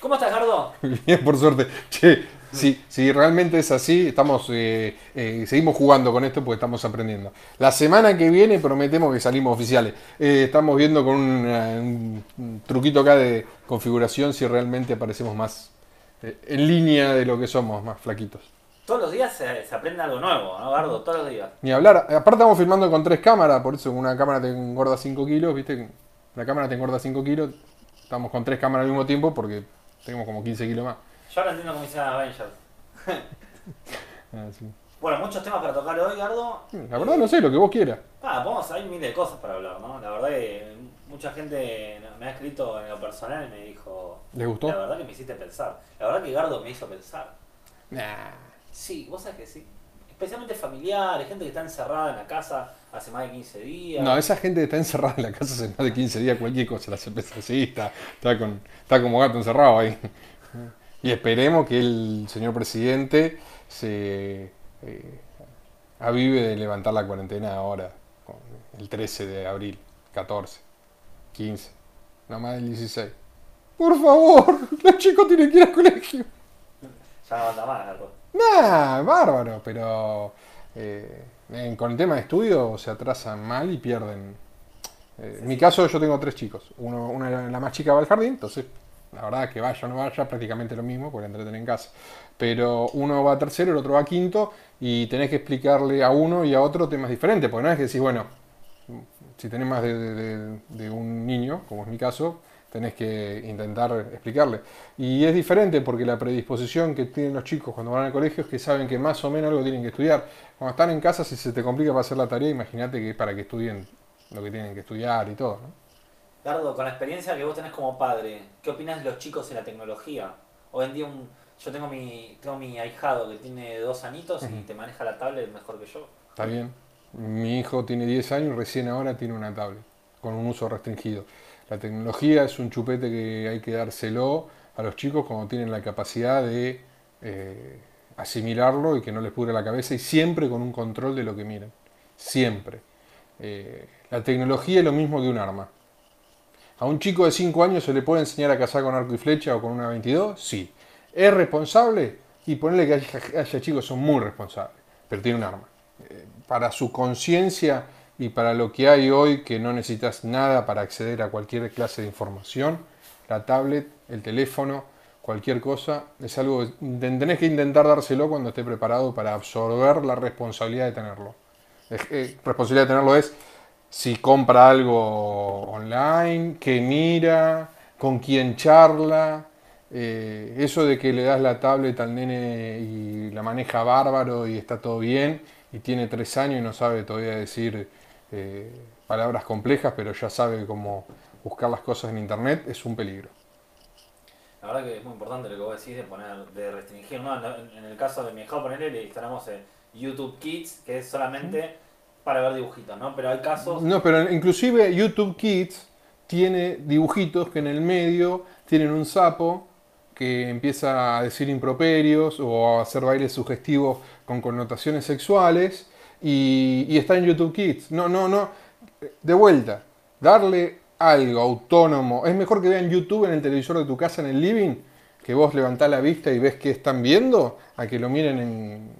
¿Cómo estás, Gardo? Bien, por suerte. Che, si, si realmente es así, estamos, eh, eh, seguimos jugando con esto porque estamos aprendiendo. La semana que viene prometemos que salimos oficiales. Eh, estamos viendo con un, un- un truquito acá de configuración si realmente aparecemos más en línea de lo que somos, más flaquitos. Todos los días se, se aprende algo nuevo, ¿no, Gardo? Todos los días. Ni hablar. Aparte estamos filmando con tres cámaras, por eso una cámara te engorda 5 kilos, ¿viste? La cámara te engorda 5 kilos. Estamos con tres cámaras al mismo tiempo porque tenemos como 15 kilos más. Yo ahora entiendo cómo hicieron Avengers. Ah, sí. Bueno, muchos temas para tocar hoy, Gardo. La verdad no sé, lo que vos quieras. Ah, vamos, hay miles de cosas para hablar, ¿no? La verdad que mucha gente me ha escrito en lo personal y me dijo... ¿Les gustó? La verdad que me hiciste pensar. La verdad que Gardo me hizo pensar. Nah. Sí, vos sabés que sí. Especialmente familiares, gente que está encerrada en la casa hace más de 15 días. No, esa gente que está encerrada en la casa hace más de 15 días, cualquier cosa la hace así, está, está, con, está como gato encerrado ahí. Y esperemos que el señor presidente se eh, avive de levantar la cuarentena ahora, el 13 de abril, 14, 15, no más del 16. Por favor, los chicos tienen que ir al colegio. Ya no anda más, Gardo. Nah, bárbaro, pero eh, con el tema de estudio se atrasan mal y pierden. Eh, en mi caso yo tengo tres chicos. Uno, una, la más chica va al jardín, entonces la verdad que vaya o no vaya prácticamente lo mismo porque la entretienen en casa. Pero uno va a tercero, el otro va a quinto y tenés que explicarle a uno y a otro temas diferentes, porque no es que decís, bueno, si tenés más de un niño, como es mi caso, tenés que intentar explicarle. Y es diferente porque la predisposición que tienen los chicos cuando van al colegio es que saben que más o menos algo tienen que estudiar. Cuando están en casa, si se te complica para hacer la tarea, imagínate que es para que estudien lo que tienen que estudiar y todo. ¿no? Gardo, con la experiencia que vos tenés como padre, ¿qué opinas de los chicos en la tecnología? Hoy en día un, yo tengo mi, tengo mi ahijado que tiene dos anitos y te maneja la tablet mejor que yo. Está bien. Mi hijo tiene 10 años y recién ahora tiene una tablet con un uso restringido. La tecnología es un chupete que hay que dárselo a los chicos cuando tienen la capacidad de eh, asimilarlo y que no les pudre la cabeza y siempre con un control de lo que miran. Siempre. Eh, la tecnología es lo mismo que un arma. ¿A un chico de 5 años se le puede enseñar a cazar con arco y flecha o con una 22? Sí. ¿Es responsable? Y ponerle que haya, haya chicos son muy responsables, pero tiene un arma. Eh, para su conciencia y para lo que hay hoy, que no necesitas nada para acceder a cualquier clase de información, la tablet, el teléfono, cualquier cosa, es algo que tenés que intentar dárselo cuando esté preparado para absorber la responsabilidad de tenerlo. Eh, responsabilidad de tenerlo es si compra algo online, qué mira, con quién charla. eh, eso de que le das la tablet al nene y la maneja bárbaro y está todo bien y tiene tres años y no sabe todavía decir eh, palabras complejas, pero ya sabe cómo buscar las cosas en internet, es un peligro. La verdad que es muy importante lo que vos decís de poner, de restringir, ¿no? En, el caso de mi hijo, ponerle, le instalamos eh, YouTube Kids, que es solamente para ver dibujitos, ¿no? Pero hay casos... No, pero inclusive YouTube Kids tiene dibujitos que en el medio tienen un sapo que empieza a decir improperios o a hacer bailes sugestivos con connotaciones sexuales y, y está en YouTube Kids. No, no, no. De vuelta, darle algo autónomo. Es mejor que vean YouTube en el televisor de tu casa en el living, que vos levantás la vista y ves qué están viendo, a que lo miren en,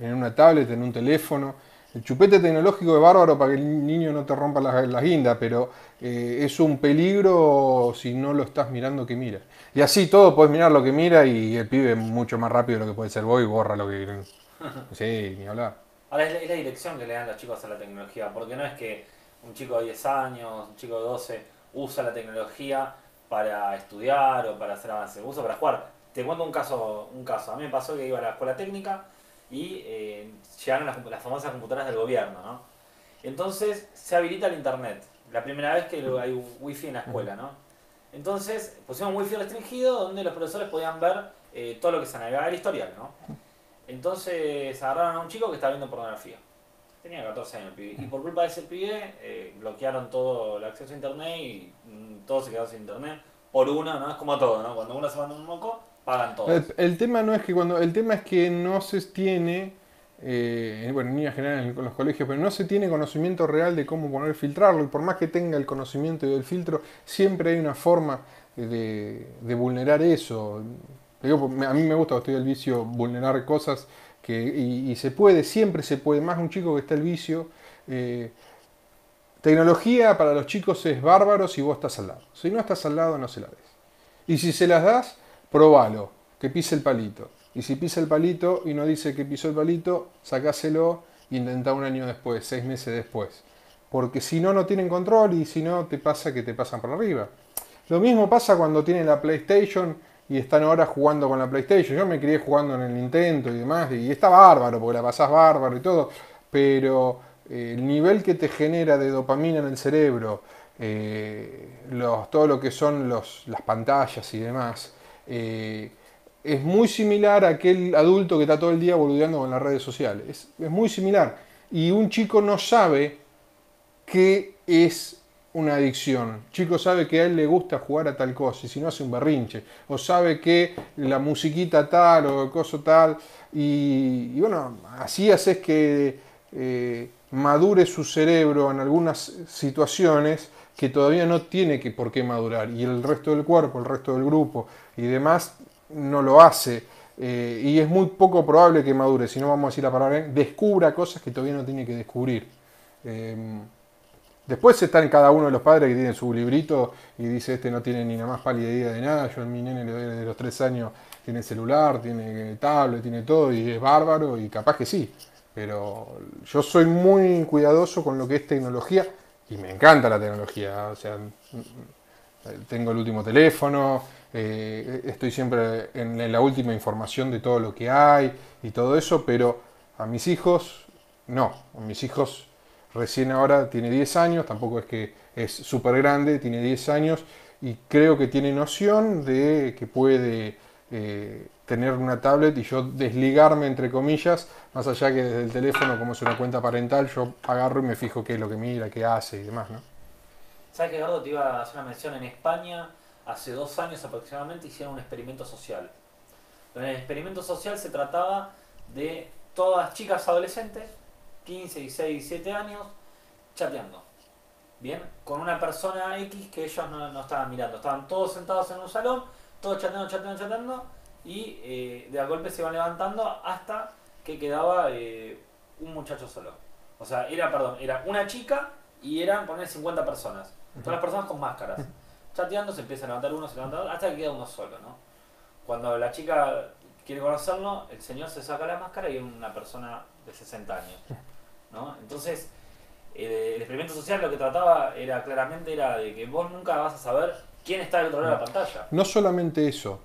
en una tablet, en un teléfono. El chupete tecnológico es bárbaro para que el niño no te rompa las, las guindas, pero eh, es un peligro si no lo estás mirando que mira. Y así todo podés mirar lo que mira y el pibe mucho más rápido de lo que puede ser vos y borra lo que... Sí, ni hablar. Ahora es la, es la dirección que le dan los chicos a la tecnología, porque no es que un chico de 10 años, un chico de 12 usa la tecnología para estudiar o para hacer avances, usa para jugar. Te cuento un caso, un caso. A mí me pasó que iba a la escuela técnica y eh, llegaron las, las famosas computadoras del gobierno, ¿no? Entonces se habilita el internet. La primera vez que hay wifi en la escuela, ¿no? Entonces pusieron un wifi restringido donde los profesores podían ver eh, todo lo que se navegaba el historial, ¿no? Entonces agarraron a un chico que estaba viendo pornografía. Tenía 14 años el pibe. Y por culpa de ese pibe eh, bloquearon todo el acceso a internet y mm, todos se quedaron sin internet. Por una, ¿no? Es como todo, ¿no? Cuando uno se manda un moco, pagan todos. El, el tema no es que cuando el tema es que no se tiene eh, bueno en líneas generales en los colegios pero no se tiene conocimiento real de cómo poner filtrarlo y por más que tenga el conocimiento del filtro siempre hay una forma de, vulnerar eso. Digo, a mí me gusta, estoy el vicio, vulnerar cosas que, y, se puede, siempre se puede, más un chico que está el vicio. Eh, tecnología para los chicos es bárbaro si vos estás al lado. Si no estás al lado, no se la des. Y si se las das, probalo, que pise el palito. Y si pisa el palito y no dice que pisó el palito, sacáselo e intenta un año después, seis meses después. Porque si no, no tienen control y si no, te pasa que te pasan por arriba. Lo mismo pasa cuando tienen la PlayStation y están ahora jugando con la PlayStation. Yo me crié jugando en el Nintendo y demás, y está bárbaro, porque la pasás bárbaro y todo, pero eh, el nivel que te genera de dopamina en el cerebro, eh, todo lo que son los, las pantallas y demás, eh, es muy similar a aquel adulto que está todo el día boludeando con las redes sociales. Es, es muy similar. Y un chico no sabe qué es una adicción. chico sabe que a él le gusta jugar a tal cosa y si no hace un berrinche. O sabe que la musiquita tal o el coso tal. Y, bueno, así haces que eh, madure su cerebro en algunas situaciones que todavía no tiene que por qué madurar. Y el resto del cuerpo, el resto del grupo y demás no lo hace. Eh, y es muy poco probable que madure, si no vamos a decir la palabra, descubra cosas que todavía no tiene que descubrir. Eh, Después están cada uno de los padres que tienen su librito y dice, este no tiene ni la más pálida idea de nada, yo a mi nene le doy de los tres años, tiene celular, tiene tablet, tiene todo y es bárbaro y capaz que sí. Pero yo soy muy cuidadoso con lo que es tecnología y me encanta la tecnología. O sea, tengo el último teléfono, eh, estoy siempre en la última información de todo lo que hay y todo eso, pero a mis hijos no, a mis hijos recién ahora tiene 10 años, tampoco es que es súper grande, tiene 10 años y creo que tiene noción de que puede eh, tener una tablet y yo desligarme, entre comillas, más allá que desde el teléfono, como es una cuenta parental, yo agarro y me fijo qué es lo que mira, qué hace y demás, ¿no? ¿Sabes que Eduardo te iba a hacer una mención? En España, hace dos años aproximadamente, hicieron un experimento social. En el experimento social se trataba de todas chicas adolescentes 15, 16, 17 años, chateando. Bien, con una persona X que ellos no, estaban mirando. Estaban todos sentados en un salón, todos chateando, chateando, chateando, y eh, de a golpe se iban levantando hasta que quedaba eh, un muchacho solo. O sea, era, perdón, era una chica y eran poner 50 personas. Todas las personas con máscaras. Chateando, se empieza a levantar uno, se levanta otro, hasta que queda uno solo, ¿no? Cuando la chica quiere conocerlo, el señor se saca la máscara y es una persona de 60 años. ¿no? Entonces, el experimento social lo que trataba era claramente era de que vos nunca vas a saber quién está del otro lado de la pantalla. No solamente eso,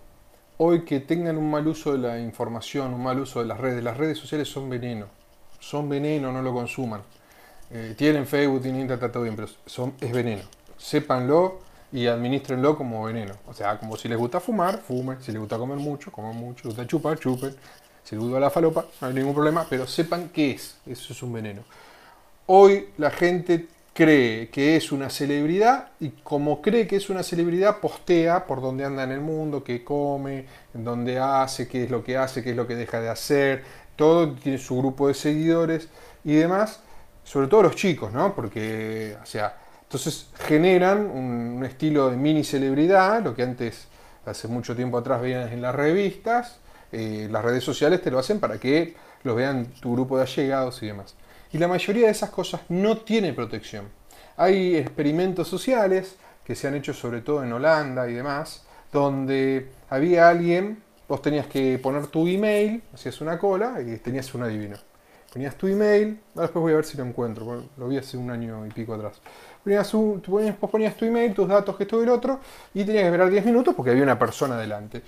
hoy que tengan un mal uso de la información, un mal uso de las redes, las redes sociales son veneno, son veneno, no lo consuman. Eh, tienen Facebook, tienen Internet, todo bien, pero son, es veneno. Sépanlo y administrenlo como veneno. O sea, como si les gusta fumar, fumen, si les gusta comer mucho, coman mucho, si les gusta chupar, chupen, si duda la falopa, no hay ningún problema, pero sepan qué es. Eso es un veneno. Hoy la gente cree que es una celebridad y como cree que es una celebridad, postea por dónde anda en el mundo, qué come, dónde hace, qué es lo que hace, qué es lo que deja de hacer. Todo tiene su grupo de seguidores y demás, sobre todo los chicos, ¿no? Porque, o sea, entonces generan un, un estilo de mini celebridad, lo que antes, hace mucho tiempo atrás, veían en las revistas eh, las redes sociales te lo hacen para que lo vean tu grupo de allegados y demás. Y la mayoría de esas cosas no tiene protección. Hay experimentos sociales que se han hecho sobre todo en Holanda y demás, donde había alguien, vos tenías que poner tu email, hacías una cola y tenías un adivino. Ponías tu email, después voy a ver si lo encuentro, lo vi hace un año y pico atrás. Ponías vos ponías tu email, tus datos, que esto y el otro, y tenías que esperar 10 minutos porque había una persona delante.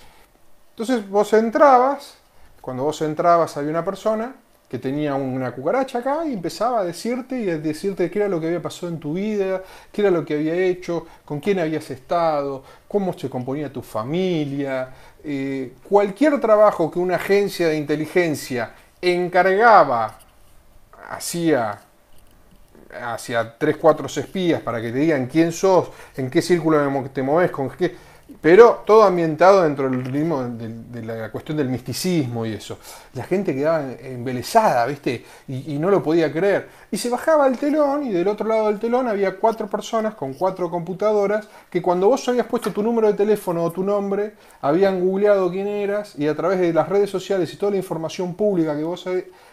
Entonces vos entrabas, cuando vos entrabas había una persona que tenía una cucaracha acá y empezaba a decirte y a decirte qué era lo que había pasado en tu vida, qué era lo que había hecho, con quién habías estado, cómo se componía tu familia. Eh, cualquier trabajo que una agencia de inteligencia encargaba hacía hacia tres, cuatro espías para que te digan quién sos, en qué círculo te moves, con qué pero todo ambientado dentro del ritmo de, la cuestión del misticismo y eso. La gente quedaba embelesada, ¿viste? Y, y no lo podía creer. Y se bajaba el telón y del otro lado del telón había cuatro personas con cuatro computadoras que cuando vos habías puesto tu número de teléfono o tu nombre, habían googleado quién eras y a través de las redes sociales y toda la información pública que vos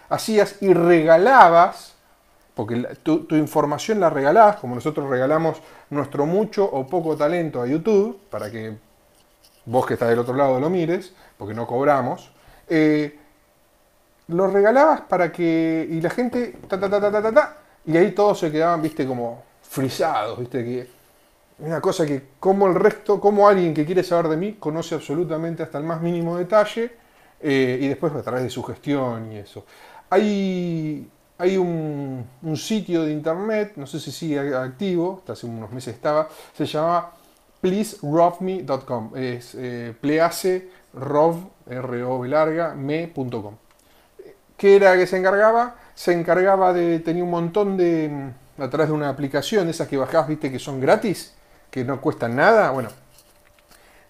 hacías y regalabas, porque tu, información la regalás, como nosotros regalamos nuestro mucho o poco talento a YouTube, para que vos que estás del otro lado lo mires, porque no cobramos, eh, lo regalabas para que. y la gente. Ta, ta, ta, y ahí todos se quedaban, viste, como frisados, viste, que. Una cosa que, como el resto, como alguien que quiere saber de mí, conoce absolutamente hasta el más mínimo detalle, eh, y después a través de su gestión y eso. Hay, hay un, sitio de internet, no sé si sigue activo, hasta hace unos meses estaba, se llama pleaserobme.com, es eh, please rov, r o larga, me.com. ¿Qué era que se encargaba? Se encargaba de, tenía un montón de, a través de una aplicación, esas que bajás, viste, que son gratis, que no cuestan nada, bueno,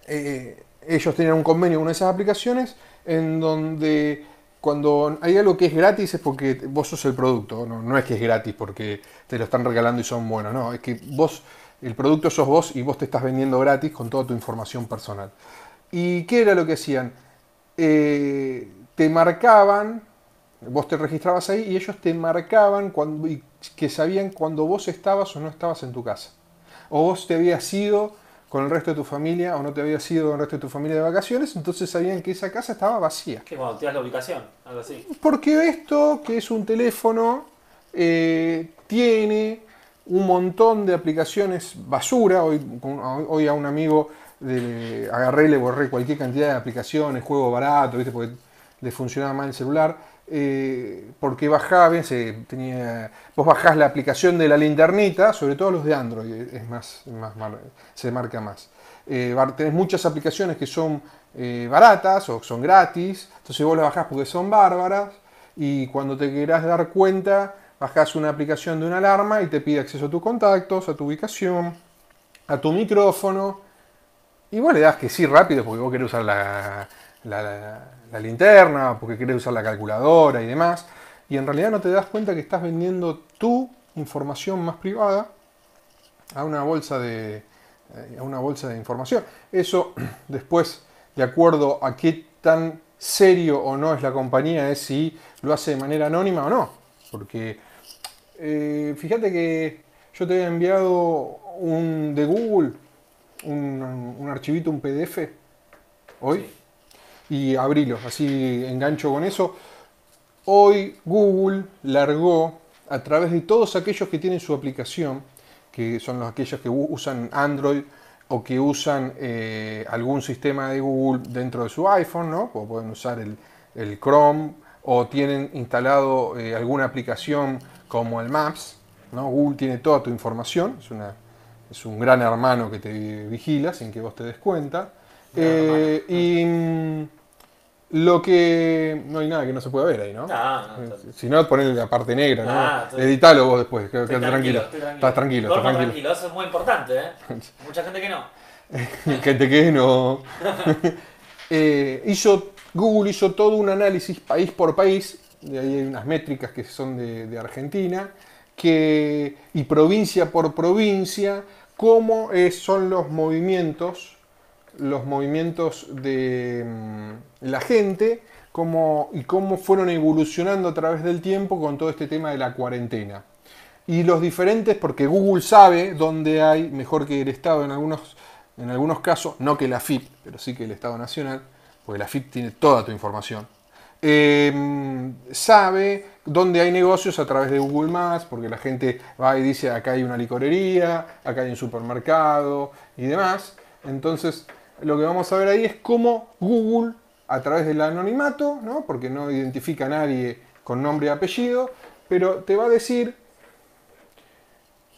eh, ellos tenían un convenio con esas aplicaciones en donde cuando hay algo que es gratis es porque vos sos el producto, no, es que es gratis porque te lo están regalando y son buenos, no, es que vos, el producto sos vos y vos te estás vendiendo gratis con toda tu información personal. ¿Y qué era lo que hacían? Eh, te marcaban, vos te registrabas ahí y ellos te marcaban cuando, que sabían cuando vos estabas o no estabas en tu casa. O vos te habías ido con el resto de tu familia o no te habías ido con el resto de tu familia de vacaciones, entonces sabían que esa casa estaba vacía. ¿Qué cuando te das la ubicación? Algo así. Porque esto, que es un teléfono, eh, tiene un montón de aplicaciones basura. Hoy, hoy a un amigo le agarré y le borré cualquier cantidad de aplicaciones, juego barato, ¿viste? porque le funcionaba mal el celular. Eh, porque bajaba, se tenía, vos bajás la aplicación de la linternita, sobre todo los de Android, es más, más se marca más. Eh, tenés muchas aplicaciones que son eh, baratas o son gratis, entonces vos las bajás porque son bárbaras y cuando te querás dar cuenta, bajás una aplicación de una alarma y te pide acceso a tus contactos, a tu ubicación, a tu micrófono, y vos le das que sí rápido porque vos querés usar la, la, la, linterna, porque querés usar la calculadora y demás, y en realidad no te das cuenta que estás vendiendo tu información más privada a una bolsa de, a una bolsa de información. Eso después, de acuerdo a qué tan serio o no es la compañía, es si lo hace de manera anónima o no. Porque eh, fíjate que yo te había enviado un de Google, un, un archivito, un PDF, hoy. Y abrilo, así engancho con eso. Hoy Google largó a través de todos aquellos que tienen su aplicación, que son los, aquellos que usan Android o que usan eh, algún sistema de Google dentro de su iPhone, ¿no? O pueden usar el, el Chrome o tienen instalado eh, alguna aplicación como el Maps, ¿no? Google tiene toda tu información, es, una, es un gran hermano que te vigila sin que vos te des cuenta. Eh, y mm, lo que. No hay nada que no se pueda ver ahí, ¿no? No, no. Si no, ponerle la parte negra, ¿no? Ah, Editalo vos después, quédate tranquilo. estoy Estás tranquilo, estás tranquilo. eso es muy importante, ¿eh? Mucha gente que no. que te quede no. Eh, hizo, Google hizo todo un análisis país por país, de ahí hay unas métricas que son de, de Argentina, que, y provincia por provincia, cómo es- son los movimientos, los movimientos de mm, la gente, y cómo fueron evolucionando a través del tiempo con todo este tema de la cuarentena. Y los diferentes, porque Google sabe dónde hay, mejor que el Estado en algunos, en algunos casos, no que la FIP, pero sí que el Estado Nacional, porque la FIP tiene toda tu información. Eh, sabe dónde hay negocios a través de Google Maps, porque la gente va y dice acá hay una licorería, acá hay un supermercado y demás. Entonces, lo que vamos a ver ahí es cómo Google, a través del anonimato, ¿no? porque no identifica a nadie con nombre y apellido, pero te va a decir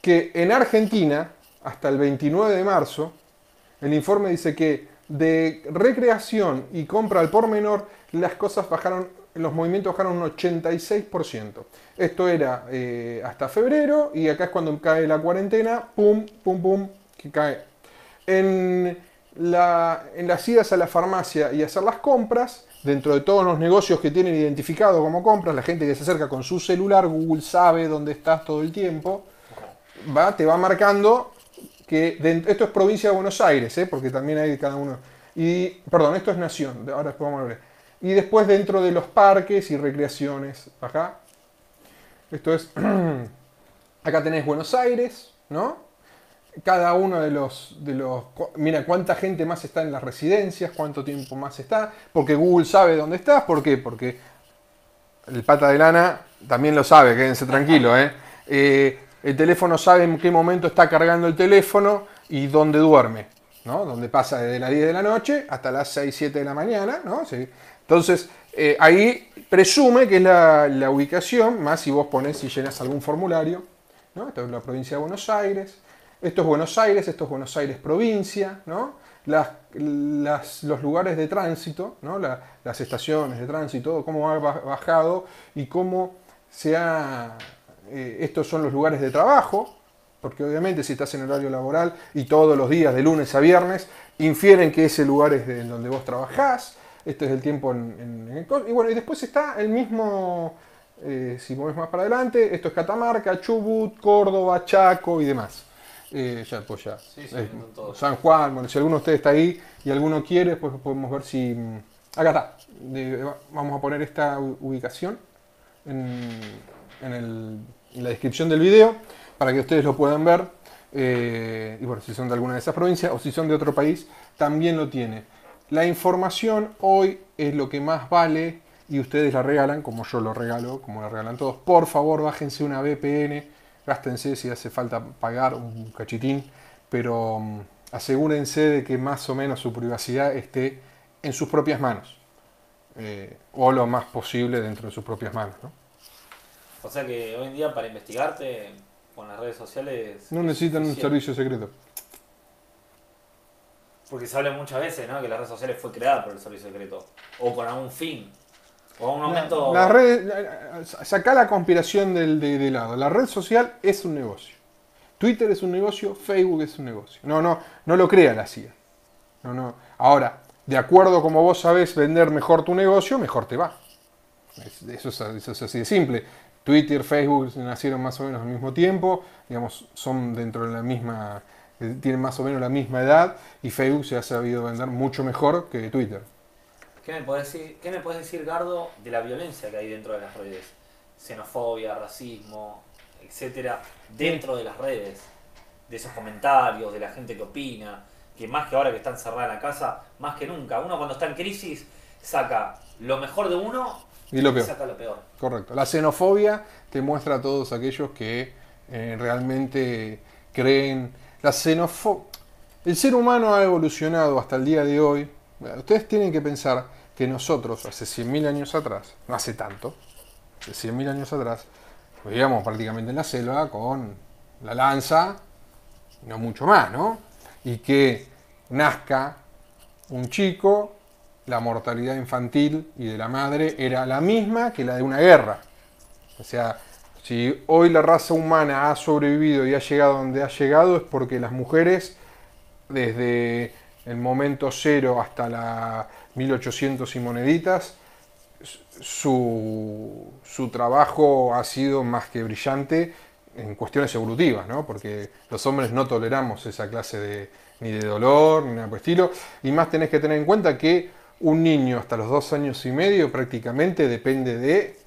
que en Argentina, hasta el 29 de marzo, el informe dice que de recreación y compra al por menor, las cosas bajaron, los movimientos bajaron un 86%. Esto era eh, hasta febrero y acá es cuando cae la cuarentena, pum, pum, pum, que cae. En en las idas a la farmacia y hacer las compras, dentro de todos los negocios que tienen identificado como compras, la gente que se acerca con su celular, Google sabe dónde estás todo el tiempo, va, te va marcando que esto es provincia de Buenos Aires, ¿eh? porque también hay cada uno. Y, perdón, esto es nación, ahora después vamos a ver. Y después dentro de los parques y recreaciones, acá. Esto es, acá tenés Buenos Aires, ¿no? Cada uno de los, de los... Mira cuánta gente más está en las residencias, cuánto tiempo más está, porque Google sabe dónde estás, ¿por qué? Porque el pata de lana también lo sabe, quédense tranquilos, ¿eh? ¿eh? el teléfono sabe en qué momento está cargando el teléfono y dónde duerme, ¿no? Donde pasa desde las 10 de la noche hasta las 6, 7 de la mañana, ¿no? Entonces, eh, ahí presume que es la, la, ubicación, más si vos pones, si llenas algún formulario, ¿no? Esto es la provincia de Buenos Aires, esto es Buenos Aires, esto es Buenos Aires provincia, ¿no? Las, los lugares de tránsito, ¿no? las estaciones de tránsito, cómo ha bajado y cómo se ha... Eh, estos son los lugares de trabajo, porque obviamente si estás en horario laboral y todos los días de lunes a viernes, infieren que ese lugar es de donde vos trabajás, este es el tiempo en. Y bueno, y después está el mismo, eh, si mueves más para adelante, esto es Catamarca, Chubut, Córdoba, Chaco y demás. Eh, ya, pues ya. Eh, San Juan, bueno, si alguno de ustedes está ahí y alguno quiere, pues podemos ver si... Mm, acá está. vamos a poner esta ubicación en, la descripción del video para que ustedes lo puedan ver. Eh, y bueno, si son de alguna de esas provincias o si son de otro país, también lo tiene. La información hoy es lo que más vale y ustedes la regalan, como yo lo regalo, como la regalan todos. Por favor, bájense una VPN gástense si hace falta pagar un cachitín, pero mm, asegúrense de que más o menos su privacidad esté en sus propias manos, eh, o lo más posible dentro de sus propias manos. O sea que hoy en día para investigarte con las redes sociales... No necesitan un servicio secreto. Porque se habla muchas veces, ¿no? Que las redes sociales fue creada por el servicio secreto. O con algún fin. O un aumento. La, red, saca la conspiración del, de, lado. La red social es un negocio. Twitter es un negocio, Facebook es un negocio. No, no, no lo crea la CIA. No, no. Ahora, de acuerdo como vos sabés vender mejor tu negocio, mejor te va. Eso es, eso es así de simple. Twitter, Facebook nacieron más o menos al mismo tiempo, digamos, son dentro de la misma, tienen más o menos la misma edad y Facebook se ha sabido vender mucho mejor que Twitter. ¿Qué me puedes decir, qué me puedes decir Gardo, de la violencia que hay dentro de las redes? Xenofobia, racismo, etcétera, dentro de las redes, de esos comentarios, de la gente que opina, que más que ahora que están cerrada en la casa, más que nunca. Uno cuando está en crisis saca lo mejor de uno y, lo peor. saca lo peor. Correcto. La xenofobia te muestra a todos aquellos que eh, realmente creen. La xenofobia. El ser humano ha evolucionado hasta el día de hoy. Ustedes tienen que pensar que nosotros hace 100.000 años atrás, no hace tanto, hace 100.000 años atrás, vivíamos prácticamente en la selva con la lanza, no mucho más, ¿no? Y que nazca un chico, la mortalidad infantil y de la madre era la misma que la de una guerra. O sea, si hoy la raza humana ha sobrevivido y ha llegado donde ha llegado es porque las mujeres, desde el momento cero hasta la 1800 y moneditas, su, trabajo ha sido más que brillante en cuestiones evolutivas, ¿no? porque los hombres no toleramos esa clase de, ni de dolor, ni nada por estilo, y más tenés que tener en cuenta que un niño hasta los dos años y medio prácticamente depende de,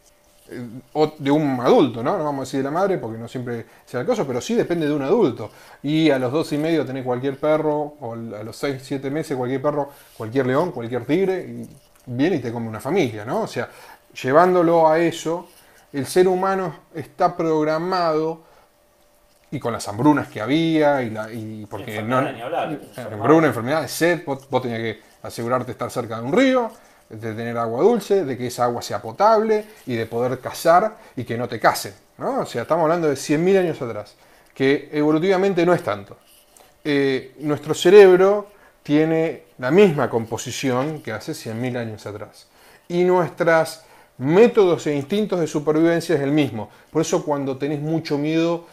de un adulto, ¿no? No vamos a decir de la madre porque no siempre sea el caso, pero sí depende de un adulto. Y a los dos y medio tenés cualquier perro, o a los seis, siete meses cualquier perro, cualquier león, cualquier tigre, y viene y te come una familia, ¿no? O sea, llevándolo a eso, el ser humano está programado y con las hambrunas que había y, la, y porque no hambruna, enfermedad, sed, vos, tenías que asegurarte de estar cerca de un río, de tener agua dulce, de que esa agua sea potable y de poder cazar y que no te casen, ¿no? O sea, estamos hablando de 100.000 años atrás, que evolutivamente no es tanto. Eh, nuestro cerebro tiene la misma composición que hace 100.000 años atrás. Y nuestros métodos e instintos de supervivencia es el mismo. Por eso cuando tenés mucho miedo,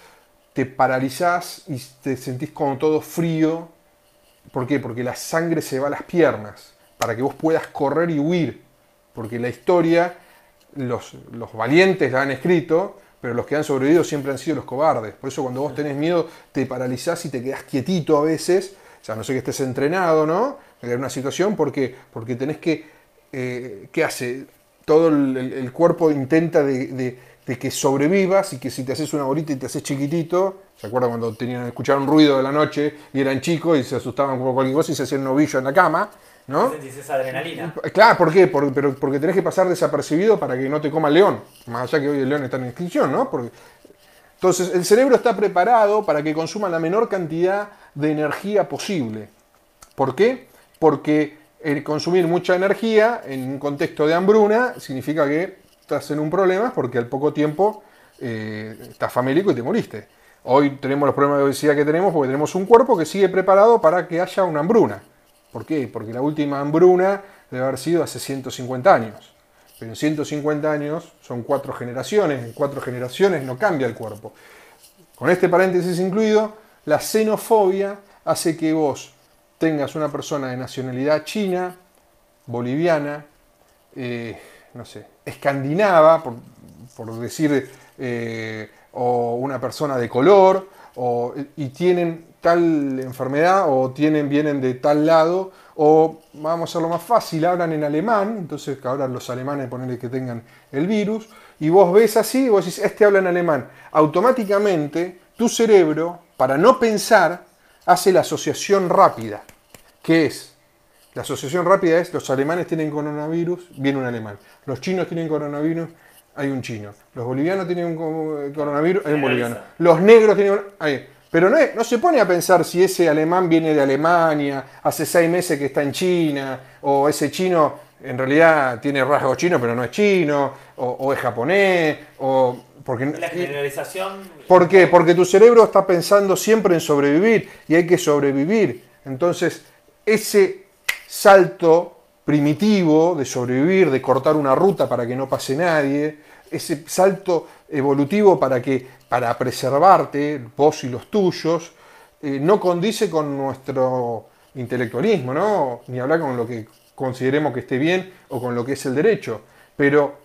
te paralizás y te sentís como todo frío ¿Por qué? Porque la sangre se va a las piernas, para que vos puedas correr y huir. Porque la historia, los, los valientes la han escrito, pero los que han sobrevivido siempre han sido los cobardes. Por eso cuando vos tenés miedo, te paralizás y te quedás quietito a veces, o sea, no sé que estés entrenado, ¿no? En una situación, porque, porque tenés que, eh, ¿qué hace? Todo el, cuerpo intenta de, de- de que sobrevivas y que si te haces una bolita y te haces chiquitito, ¿se acuerdan cuando tenían, escuchaban un ruido de la noche y eran chicos y se asustaban por cualquier cosa y se hacían un ovillo en la cama, ¿no? Adrenalina. Claro, ¿por qué? Por- pero porque tenés que pasar desapercibido para que no te coma el león. Más allá que hoy el león está en extinción, ¿no? Porque- entonces, el cerebro está preparado para que consuma la menor cantidad de energía posible. ¿Por qué? Porque el consumir mucha energía en un contexto de hambruna significa que estás en un problema porque al poco tiempo eh, estás famélico y te moriste. Hoy tenemos los problemas de obesidad que tenemos porque tenemos un cuerpo que sigue preparado para que haya una hambruna. ¿Por qué? Porque la última hambruna debe haber sido hace 150 años. Pero en 150 años son cuatro generaciones, en cuatro generaciones no cambia el cuerpo. Con este paréntesis incluido, la xenofobia hace que vos tengas una persona de nacionalidad china, boliviana, eh, no sé, escandinava, por, decir, eh, o una persona de color, o- y tienen tal enfermedad, o tienen, vienen de tal lado, o vamos a hacerlo más fácil, hablan en alemán, entonces que ahora los alemanes ponerle que tengan el virus, y vos ves así, y vos decís, este habla en alemán. Automáticamente, tu cerebro, para no pensar, hace la asociación rápida. ¿Qué es? La asociación rápida es, los alemanes tienen coronavirus, viene un alemán. Los chinos tienen coronavirus, hay un chino. Los bolivianos tienen un co- coronavirus, hay un boliviano. Los negros tienen... hay- Pero no, es- no se pone a pensar si ese alemán viene de Alemania, hace seis meses que está en China, o ese chino en realidad tiene rasgos chinos pero no es chino, o, o es japonés, o... Porque, La generalización. ¿Por qué? Porque tu cerebro está pensando siempre en sobrevivir y hay que sobrevivir. Entonces, ese salto primitivo de sobrevivir, de cortar una ruta para que no pase nadie, ese salto evolutivo para que para preservarte, vos y los tuyos, eh, no condice con nuestro intelectualismo, ¿no? Ni hablar con lo que consideremos que esté bien o con lo que es el derecho. Pero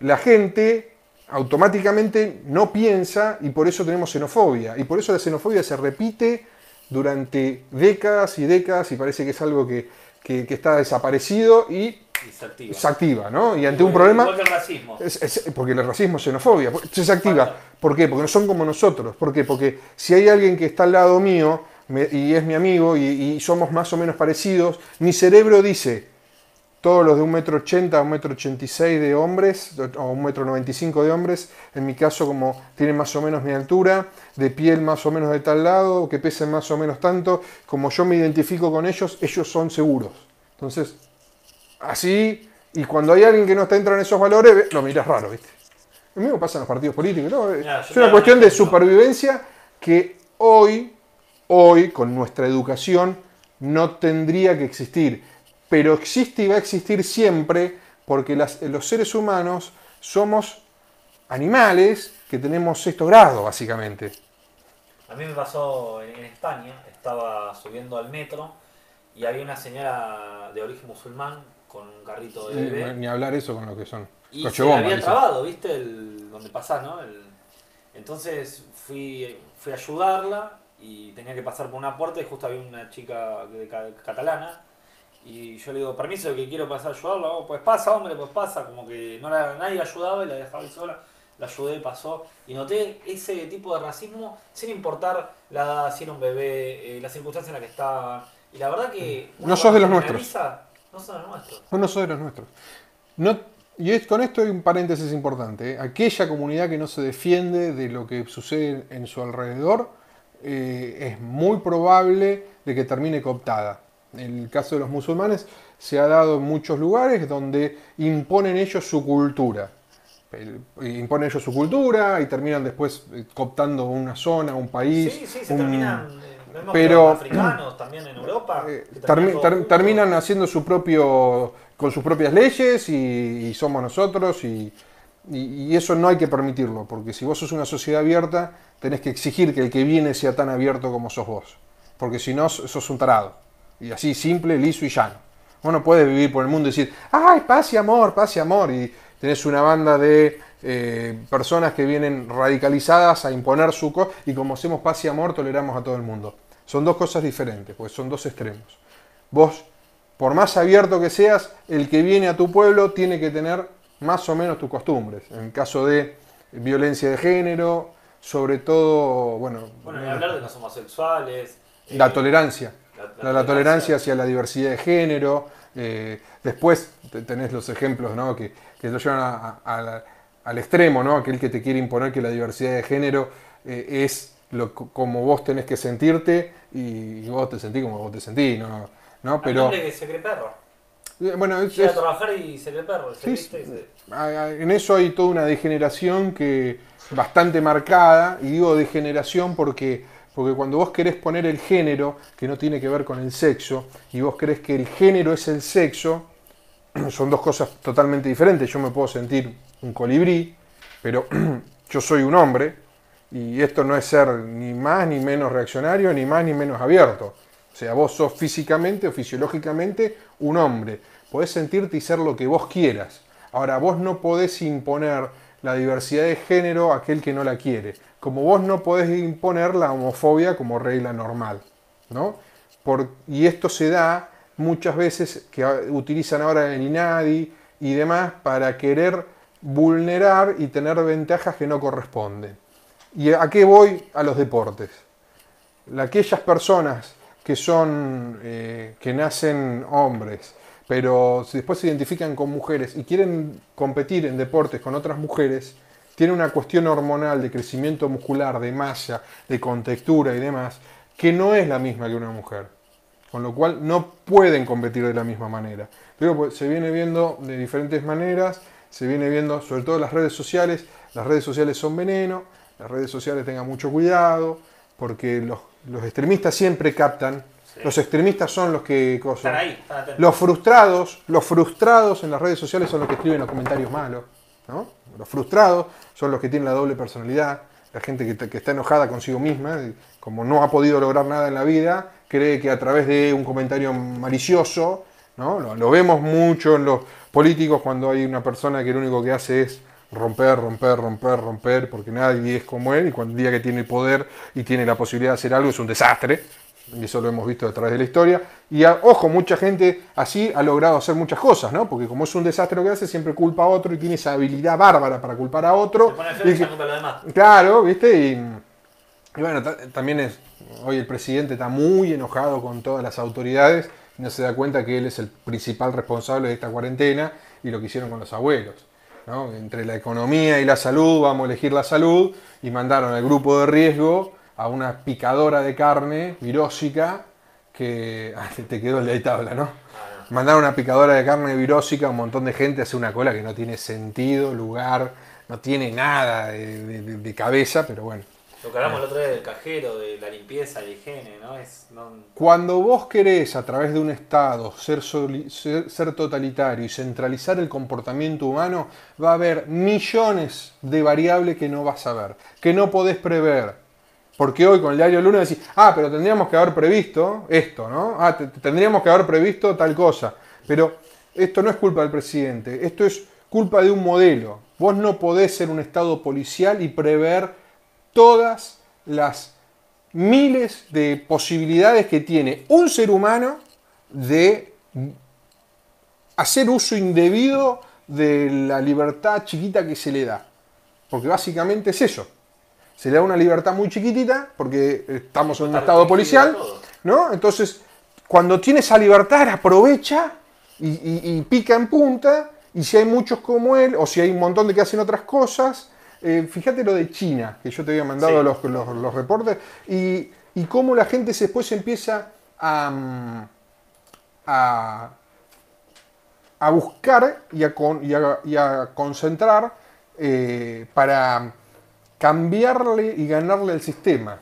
la gente automáticamente no piensa y por eso tenemos xenofobia. Y por eso la xenofobia se repite durante décadas y décadas y parece que es algo que, que- que está desaparecido y se activa. se activa, ¿no? Y ante un problema... Igual que el racismo. Es- es- porque el racismo es xenofobia. Se activa. ¿Por qué? Porque no son como nosotros. ¿Por qué? Porque si hay alguien que está al lado mío me- y es mi amigo y, y somos más o menos parecidos, mi cerebro dice, todos los de un metro ochenta a un metro ochenta y seis de hombres, o un metro noventa y cinco de hombres, en mi caso como tienen más o menos mi altura, de piel más o menos de tal lado, que pesen más o menos tanto, como yo me identifico con ellos, ellos son seguros. Entonces, así, y cuando hay alguien que no está dentro de esos valores, lo miras raro, ¿viste? Lo mismo pasa en los partidos políticos, es una cuestión de supervivencia que hoy, hoy, con nuestra educación, no tendría que existir. Pero existe y va a existir siempre porque las- los seres humanos somos animales que tenemos sexto grado, básicamente. A mí me pasó en España, estaba subiendo al metro y había una señora de origen musulmán con un carrito de bebé. Ni hablar eso con lo que son. Y se bomba, había trabado, ¿viste? El, donde pasás, ¿no? El- entonces fui, fui a ayudarla y tenía que pasar por una puerta y justo había una chica de catalana. Y yo le digo, permiso que quiero pasar a ayudarla. Oh, pues pasa, hombre, pues pasa. Como que no la- nadie la ayudaba y la dejaba ahí sola. La ayudé, pasó. Y noté ese tipo de racismo sin importar la edad, si era un bebé, eh, la circunstancia en la que estaba. Y la verdad que... No uno sos de los nuestros. No son nuestros. No, no de los nuestros. No, y es- con esto hay un paréntesis importante. ¿eh? Aquella comunidad que no se defiende de lo que sucede en su alrededor eh, es muy probable de que termine cooptada. En el caso de los musulmanes se ha dado en muchos lugares donde imponen ellos su cultura. Imponen ellos su cultura y terminan después eh, cooptando una zona, un país. Sí, sí, se un- terminan. Pero- africanos también en Europa. eh, termi- terminan haciendo su propio con sus propias leyes y, y somos nosotros y, y- y eso no hay que permitirlo porque si vos sos una sociedad abierta tenés que exigir que el que viene sea tan abierto como sos vos porque si no sos un tarado Y así, simple, liso y llano. Vos no puedes vivir por el mundo y decir, ay, paz y amor, paz y amor. Y tenés una banda de eh, personas que vienen radicalizadas a imponer su cosa. Y como hacemos paz y amor, toleramos a todo el mundo. Son dos cosas diferentes, pues son dos extremos. Vos, por más abierto que seas, el que viene a tu pueblo tiene que tener más o menos tus costumbres. En caso de violencia de género, sobre todo, bueno... Hablar de los homosexuales. La eh, tolerancia. la- la La, la tolerancia. tolerancia hacia la diversidad de género. eh, después te- tenés los ejemplos ¿no? que, que lo llevan a- a- a la- al extremo, ¿no? aquel que te quiere imponer que la diversidad de género eh, es lo, como vos tenés que sentirte y, y vos te sentís como vos te sentís. ¿no? ¿No? Pero hombre que se cree perro. eh, bueno, es- Llega a trabajar y se cree perro. Se- Ah, ah, En eso hay toda una degeneración que bastante marcada, y digo degeneración porque, porque cuando vos querés poner el género, que no tiene que ver con el sexo, y vos crees que el género es el sexo, son dos cosas totalmente diferentes. Yo me puedo sentir un colibrí, pero yo soy un hombre, y esto no es ser ni más ni menos reaccionario, ni más ni menos abierto. O sea, vos sos físicamente o fisiológicamente un hombre. Podés sentirte y ser lo que vos quieras. Ahora, vos no podés imponer la diversidad de género a aquel que no la quiere. Como vos no podés imponer la homofobia como regla normal. ¿no? Por- y esto se da muchas veces que utilizan ahora el INADI y demás para querer vulnerar y tener ventajas que no corresponden. ¿Y a qué voy? A los deportes. La- aquellas personas que son, eh, que nacen hombres, pero después se identifican con mujeres y quieren competir en deportes con otras mujeres, tienen una cuestión hormonal de crecimiento muscular, de masa, de contextura y demás, que no es la misma que una mujer. Con lo cual no pueden competir de la misma manera. Pero pues, se viene viendo de diferentes maneras, se viene viendo sobre todo en las redes sociales. Las redes sociales son veneno, las redes sociales tengan mucho cuidado, porque los, los extremistas siempre captan. Sí. Los extremistas son los que... cosas- Están ahí, están atentos. los frustrados, los frustrados en las redes sociales son los que escriben los comentarios malos, ¿no? Los frustrados son los que tienen la doble personalidad, la gente que, que está enojada consigo misma, como no ha podido lograr nada en la vida, cree que a través de un comentario malicioso, ¿no? Lo, lo vemos mucho en los políticos cuando hay una persona que lo único que hace es romper, romper, romper, romper, porque nadie es como él, y cuando el día que tiene poder y tiene la posibilidad de hacer algo es un desastre, y eso lo hemos visto a través de la historia. Y a- ojo, mucha gente así ha logrado hacer muchas cosas, ¿no? Porque como es un desastre lo que hace, siempre culpa a otro y tiene esa habilidad bárbara para culpar a otro. Se pone Y feo y se culpa a los demás. Claro, ¿viste? Y, y bueno, ta- también es, hoy el presidente está muy enojado con todas las autoridades y no se da cuenta que él es el principal responsable de esta cuarentena y lo que hicieron con los abuelos. ¿no? Entre la economía y la salud, vamos a elegir la salud y mandaron al grupo de riesgo a una picadora de carne virósica que... ah, te quedó el de ahí tabla, ¿no? Mandaron una picadora de carne virósica, un montón de gente hace una cola que no tiene sentido, lugar, no tiene nada de cabeza, pero bueno. Lo que hablamos el otro día del cajero, de la limpieza, la higiene, ¿no? Es, no Cuando vos querés a través de un Estado ser, ser, ser totalitario y centralizar el comportamiento humano, va a haber millones de variables que no vas a ver, que no podés prever. Porque hoy con el diario Luna decís, ah, pero tendríamos que haber previsto esto, ¿no? Ah, te- tendríamos que haber previsto tal cosa. Pero esto no es culpa del presidente, esto es culpa de un modelo. Vos no podés ser un Estado policial y prever todas las miles de posibilidades que tiene un ser humano de hacer uso indebido de la libertad chiquita que se le da. Porque básicamente es eso. Se le da una libertad muy chiquitita porque estamos en un estado policial. ¿no? Entonces, cuando tiene esa libertad, aprovecha y, y- y pica en punta. Y si hay muchos como él, o si hay un montón de que hacen otras cosas, eh, fíjate lo de China, que yo te había mandado Sí. los, los- los reportes, y, y cómo la gente después empieza a, mm, a, a buscar y a, con- y a- y a concentrar eh, para cambiarle y ganarle al sistema.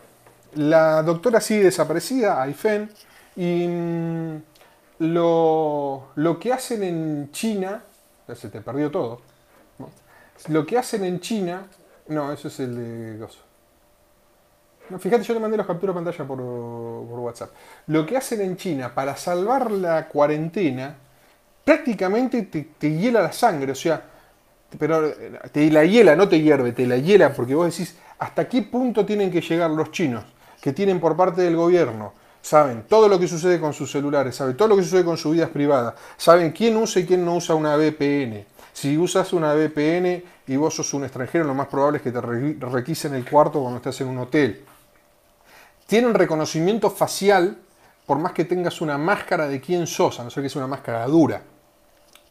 La doctora sigue desaparecida, Aifen, y mm, lo, lo que hacen en China, ya se te perdió todo. Lo que hacen en China, no, eso es el de Gozo. Fíjate, yo te mandé los capturas pantalla por, por WhatsApp. Lo que hacen en China para salvar la cuarentena, prácticamente te, te hiela la sangre. O sea, pero te la hiela, no te hierve, te la hiela porque vos decís hasta qué punto tienen que llegar los chinos que tienen por parte del gobierno, saben todo lo que sucede con sus celulares, saben todo lo que sucede con sus vidas privadas, saben quién usa y quién no usa una VPN. Si usas una VPN y vos sos un extranjero, lo más probable es que te requisen el cuarto cuando estás en un hotel. Tienen reconocimiento facial por más que tengas una máscara de quién sos, a no ser que sea una máscara dura,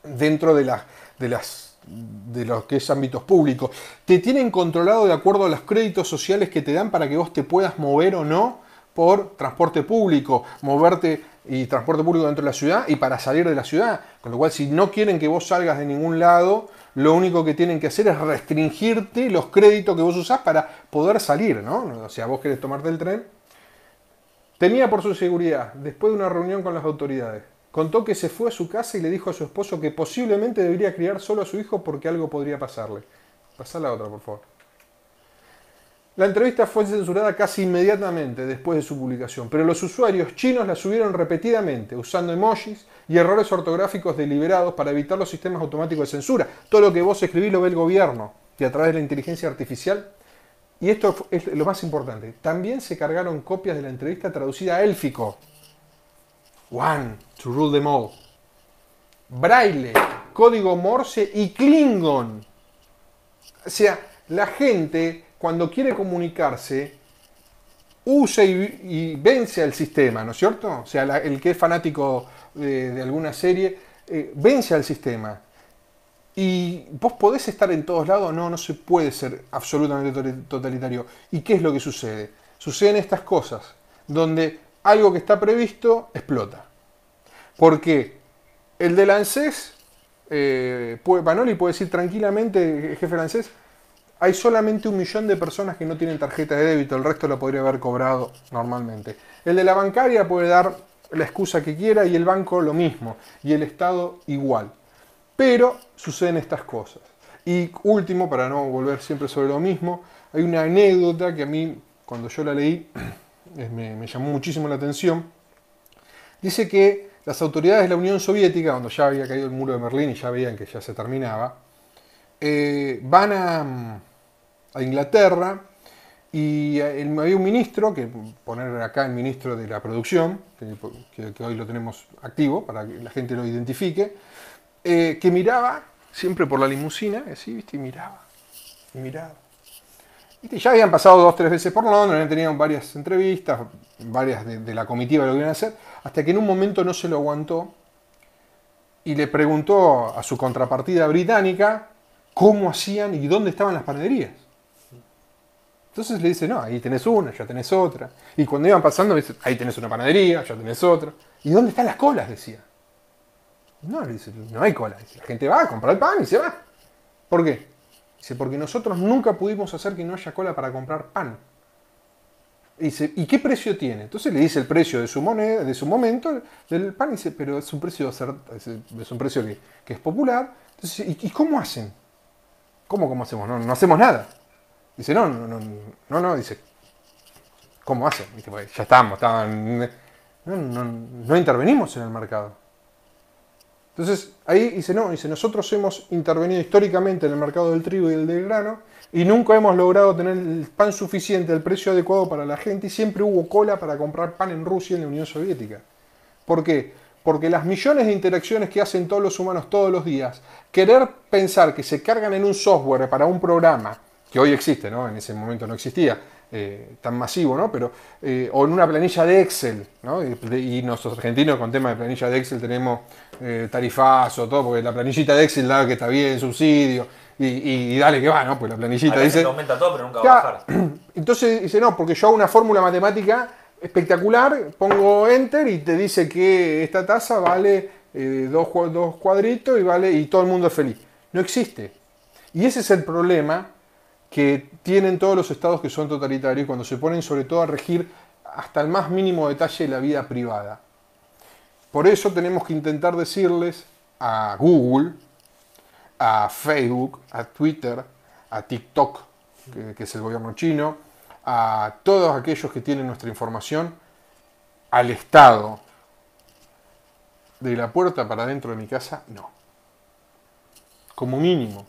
dentro de, de las de los que es ámbitos públicos. Te tienen controlado de acuerdo a los créditos sociales que te dan para que vos te puedas mover o no por transporte público, moverte y transporte público dentro de la ciudad y para salir de la ciudad. Con lo cual, si no quieren que vos salgas de ningún lado, lo único que tienen que hacer es restringirte los créditos que vos usás para poder salir, ¿no? O sea, vos querés tomarte el tren. Tenía por su seguridad, después de una reunión con las autoridades, Contó que se fue a su casa y le dijo a su esposo que posiblemente debería criar solo a su hijo porque algo podría pasarle. Pasá la otra, por favor. La entrevista fue censurada casi inmediatamente después de su publicación, pero los usuarios chinos la subieron repetidamente, usando emojis y errores ortográficos deliberados para evitar los sistemas automáticos de censura. Todo lo que vos escribís lo ve el gobierno y a través de la inteligencia artificial. Y esto es lo más importante. También se cargaron copias de la entrevista traducida a élfico One to rule them all. Braille, código Morse y Klingon. O sea, la gente cuando quiere comunicarse usa y, vence al sistema, ¿no es cierto? O sea, el que es fanático de, alguna serie eh, vence al sistema. Y vos podés estar en todos lados, no, no se puede ser absolutamente totalitario. ¿Y qué es lo que sucede? Suceden estas cosas, donde algo que está previsto explota. Porque el de ANSES, eh, puede, puede decir tranquilamente, jefe ANSES, hay solamente un millón de personas que no tienen tarjeta de débito, el resto lo podría haber cobrado normalmente. El de la bancaria puede dar la excusa que quiera y el banco lo mismo, y el Estado igual. Pero suceden estas cosas. Y último, para no volver siempre sobre lo mismo, hay una anécdota que a mí, cuando yo la leí, me, llamó muchísimo la atención. Dice que las autoridades de la Unión Soviética, cuando ya había caído el muro de Berlín y ya veían que ya se terminaba, eh, van a, Inglaterra y había un ministro, que poner acá el ministro de la producción, que, hoy lo tenemos activo para que la gente lo identifique, eh, que miraba siempre por la limusina, así, ¿viste? Y miraba, y miraba. Ya habían pasado dos, tres veces por Londres, habían tenido varias entrevistas, varias de, la comitiva lo iban a hacer, hasta que en un momento no se lo aguantó y le preguntó a su contrapartida británica cómo hacían y dónde estaban las panaderías. Entonces le dice, no, ahí tenés una, ya tenés otra. Y cuando iban pasando, dice, ahí tenés una panadería, ya tenés otra. ¿Y dónde están las colas? Decía. No, le dice, no hay colas. La gente va a comprar el pan y se va. ¿Por qué? Dice, porque nosotros nunca pudimos hacer que no haya cola para comprar pan. Dice, ¿y qué precio tiene? Entonces le dice el precio de su moneda, de su momento, del pan, y dice, pero es un precio, es un precio que, es popular. Entonces, ¿y, cómo hacen? ¿Cómo, cómo hacemos? No, hacemos nada. Dice, no, no, no, no, no, dice, ¿cómo hacen? Dice, pues, ya estamos, estaban, no, no intervenimos en el mercado. Entonces ahí dice, no, dice, nosotros hemos intervenido históricamente en el mercado del trigo y el del grano y nunca hemos logrado tener el pan suficiente al precio adecuado para la gente y siempre hubo cola para comprar pan en Rusia y en la Unión Soviética. ¿Por qué? Porque las millones de interacciones que hacen todos los humanos todos los días, querer pensar que se cargan en un software para un programa, que hoy existe, ¿no? En ese momento no existía, eh, tan masivo, ¿no? Pero, eh, o en una planilla de Excel, ¿no? Y, nosotros argentinos con tema de planilla de Excel tenemos eh, tarifazo, todo, porque la planillita de Excel da que está bien, subsidio, y, dale que va, ¿no? Pues la planillita dice... aumenta todo, pero nunca va a bajar. Entonces dice, no, porque yo hago una fórmula matemática espectacular, pongo Enter y te dice que esta tasa vale dos, dos cuadritos y vale y todo el mundo es feliz. No existe. Y ese es el problema que tienen todos los estados que son totalitarios cuando se ponen sobre todo a regir hasta el más mínimo detalle de la vida privada. Por eso tenemos que intentar decirles a Google, a Facebook, a Twitter, a TikTok, que, es el gobierno chino, a todos aquellos que tienen nuestra información al Estado. De la puerta para dentro de mi casa, no. Como mínimo.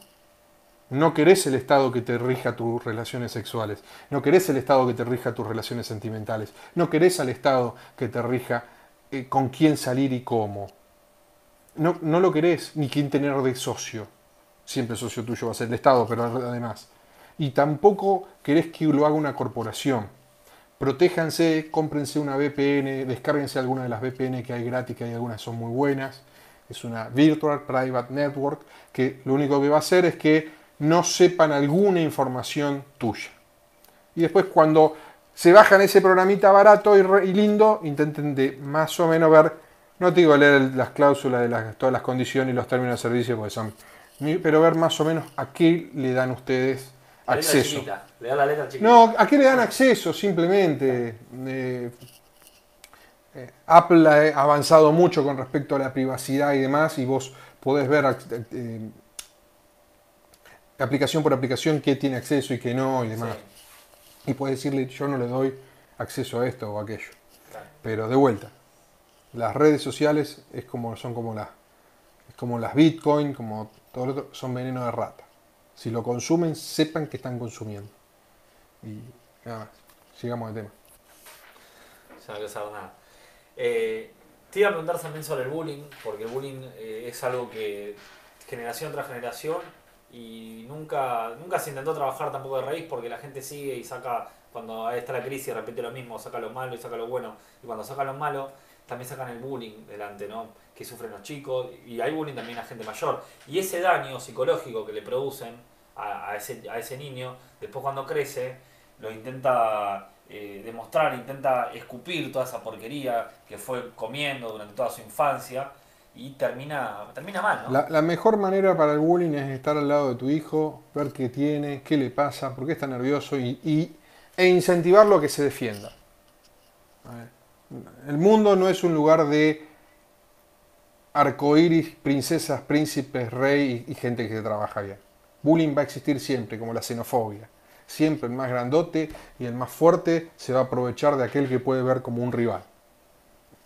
No querés el Estado que te rija tus relaciones sexuales. No querés el Estado que te rija tus relaciones sentimentales. No querés al Estado que te rija eh, con quién salir y cómo. No, no lo querés ni quién tener de socio. Siempre socio tuyo va a ser el Estado, pero además. Y tampoco querés que lo haga una corporación. Protéjanse, cómprense una VPN, descárguense alguna de las VPN que hay gratis, que hay algunas son muy buenas. Es una Virtual Private Network que lo único que va a hacer es que no sepan alguna información tuya. Y después cuando se bajan ese programita barato y, lindo, intenten de más o menos ver, no te digo leer las cláusulas de todas las condiciones y los términos de servicio, porque son, pero ver más o menos a qué le dan ustedes acceso. no, a qué le dan acceso simplemente. Eh, eh, Apple ha avanzado mucho con respecto a la privacidad y demás, y vos podés ver eh, aplicación por aplicación qué tiene acceso y qué no y demás. Y puedes decirle, yo no le doy acceso a esto o aquello. Pero de vuelta, las redes sociales es como, son como, las como las Bitcoin, como todo lo otro, son veneno de rata. Si lo consumen, sepan que están consumiendo. Y nada más, sigamos de tema. Ya no saber nada. Eh, te iba a preguntar también sobre el bullying, porque el bullying eh, es algo que generación tras generación y nunca, nunca se intentó trabajar tampoco de raíz porque la gente sigue y saca, cuando está la crisis, repite lo mismo, saca lo malo y saca lo bueno, y cuando saca lo malo, también sacan el bullying delante, ¿no? Que sufren los chicos, y hay bullying también a gente mayor. Y ese daño psicológico que le producen a, ese, a ese niño, después cuando crece, lo intenta eh, demostrar, intenta escupir toda esa porquería que fue comiendo durante toda su infancia y termina, termina mal, ¿no? La, mejor manera para el bullying es estar al lado de tu hijo, ver qué tiene, qué le pasa, por qué está nervioso y, e incentivarlo a que se defienda. El mundo no es un lugar de arcoíris, princesas, príncipes, rey y, gente que trabaja bien. Bullying va a existir siempre, como la xenofobia. Siempre el más grandote y el más fuerte se va a aprovechar de aquel que puede ver como un rival.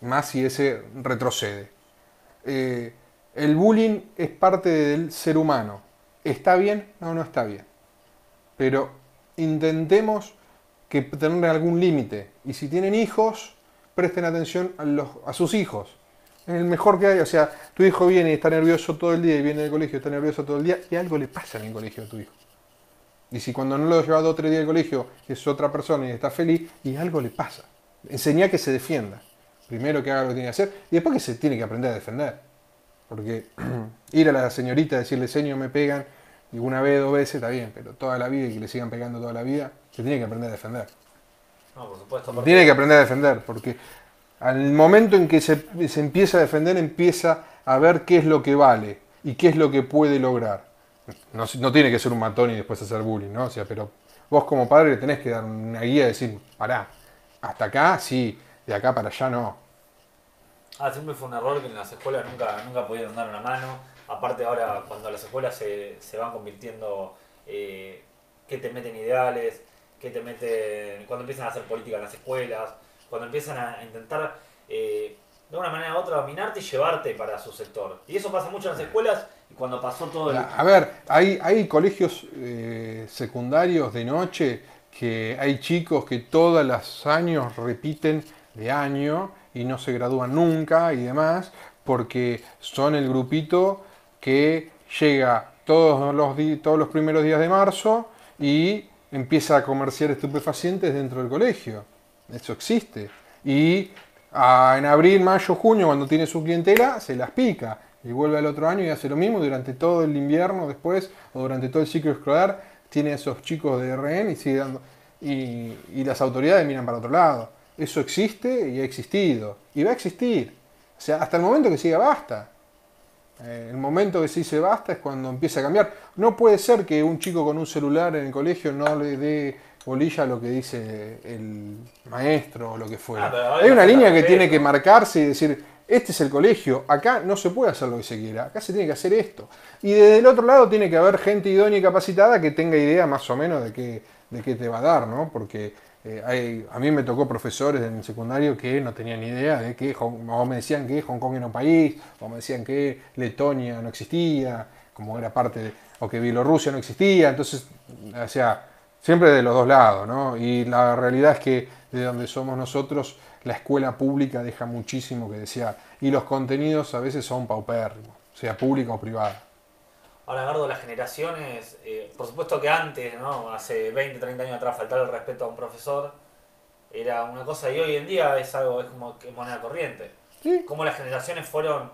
Más si ese retrocede. Eh, el bullying es parte del ser humano. ¿Está bien? No, no está bien. Pero intentemos que tener algún límite. Y si tienen hijos, presten atención a, sus hijos. Es el mejor que hay. O sea, tu hijo viene y está nervioso todo el día y viene del colegio está nervioso todo el día y algo le pasa en el colegio a tu hijo. Y si cuando no lo lleva dos o tres días al colegio es otra persona y está feliz y algo le pasa. Enseña que se defienda. Primero que haga lo que tiene que hacer y después que se tiene que aprender a defender. Porque ir a la señorita a decirle, señor, me pegan, y una vez, dos veces está bien, pero toda la vida y que le sigan pegando toda la vida, se tiene que aprender a defender. No, por supuesto. Tiene que aprender a defender, porque al momento en que se, empieza a defender, empieza a ver qué es lo que vale y qué es lo que puede lograr. No, no, tiene que ser un matón y después hacer bullying, ¿no? O sea, pero vos como padre tenés que dar una guía y decir, pará, hasta acá sí, de acá para allá no. Ah, siempre fue un error que en las escuelas nunca, nunca pudieron dar una mano. Aparte ahora cuando las escuelas se, se van convirtiendo, eh, que te meten ideales, que te meten, cuando empiezan a hacer política en las escuelas, cuando empiezan a intentar eh, de una manera u otra dominarte y llevarte para su sector. Y eso pasa mucho en las escuelas y cuando pasó todo el... A ver, hay, hay colegios eh, secundarios de noche que hay chicos que todos los años repiten de año y no se gradúan nunca y demás, porque son el grupito que llega todos los, todos los primeros días de marzo y empieza a comerciar estupefacientes dentro del colegio. Eso existe. Y en abril, mayo, junio, cuando tiene su clientela, se las pica. Y vuelve al otro año y hace lo mismo durante todo el invierno después, o durante todo el ciclo escolar, tiene esos chicos de RN y sigue dando. Y las autoridades miran para otro lado. Eso existe y ha existido. Y va a existir. O sea, hasta el momento que siga basta. Eh, el momento que se dice basta es cuando empieza a cambiar. No puede ser que un chico con un celular en el colegio no le dé bolilla a lo que dice el maestro o lo que fuera. Ah, Hay una línea que tiene que marcarse y decir, este es el colegio, acá no se puede hacer lo que se quiera, acá se tiene que hacer esto. Y desde el otro lado tiene que haber gente idónea y capacitada que tenga idea más o menos de qué, de qué te va a dar, ¿no? Porque eh, a mí me tocó profesores en el secundario que no tenían ni idea de que, o me decían que Hong Kong era un país, o me decían que Letonia no existía, como era parte o que Bielorrusia no existía, entonces, o sea, siempre de los dos lados, ¿no? Y la realidad es que de donde somos nosotros, la escuela pública deja muchísimo que desear, y los contenidos a veces son paupérrimos, sea pública o privada. Ahora, Gardo, las generaciones, eh, por supuesto que antes, ¿no? hace 20, 30 años atrás, faltar el respeto a un profesor era una cosa y hoy en día es algo, es como que moneda corriente. Sí. Cómo las generaciones fueron,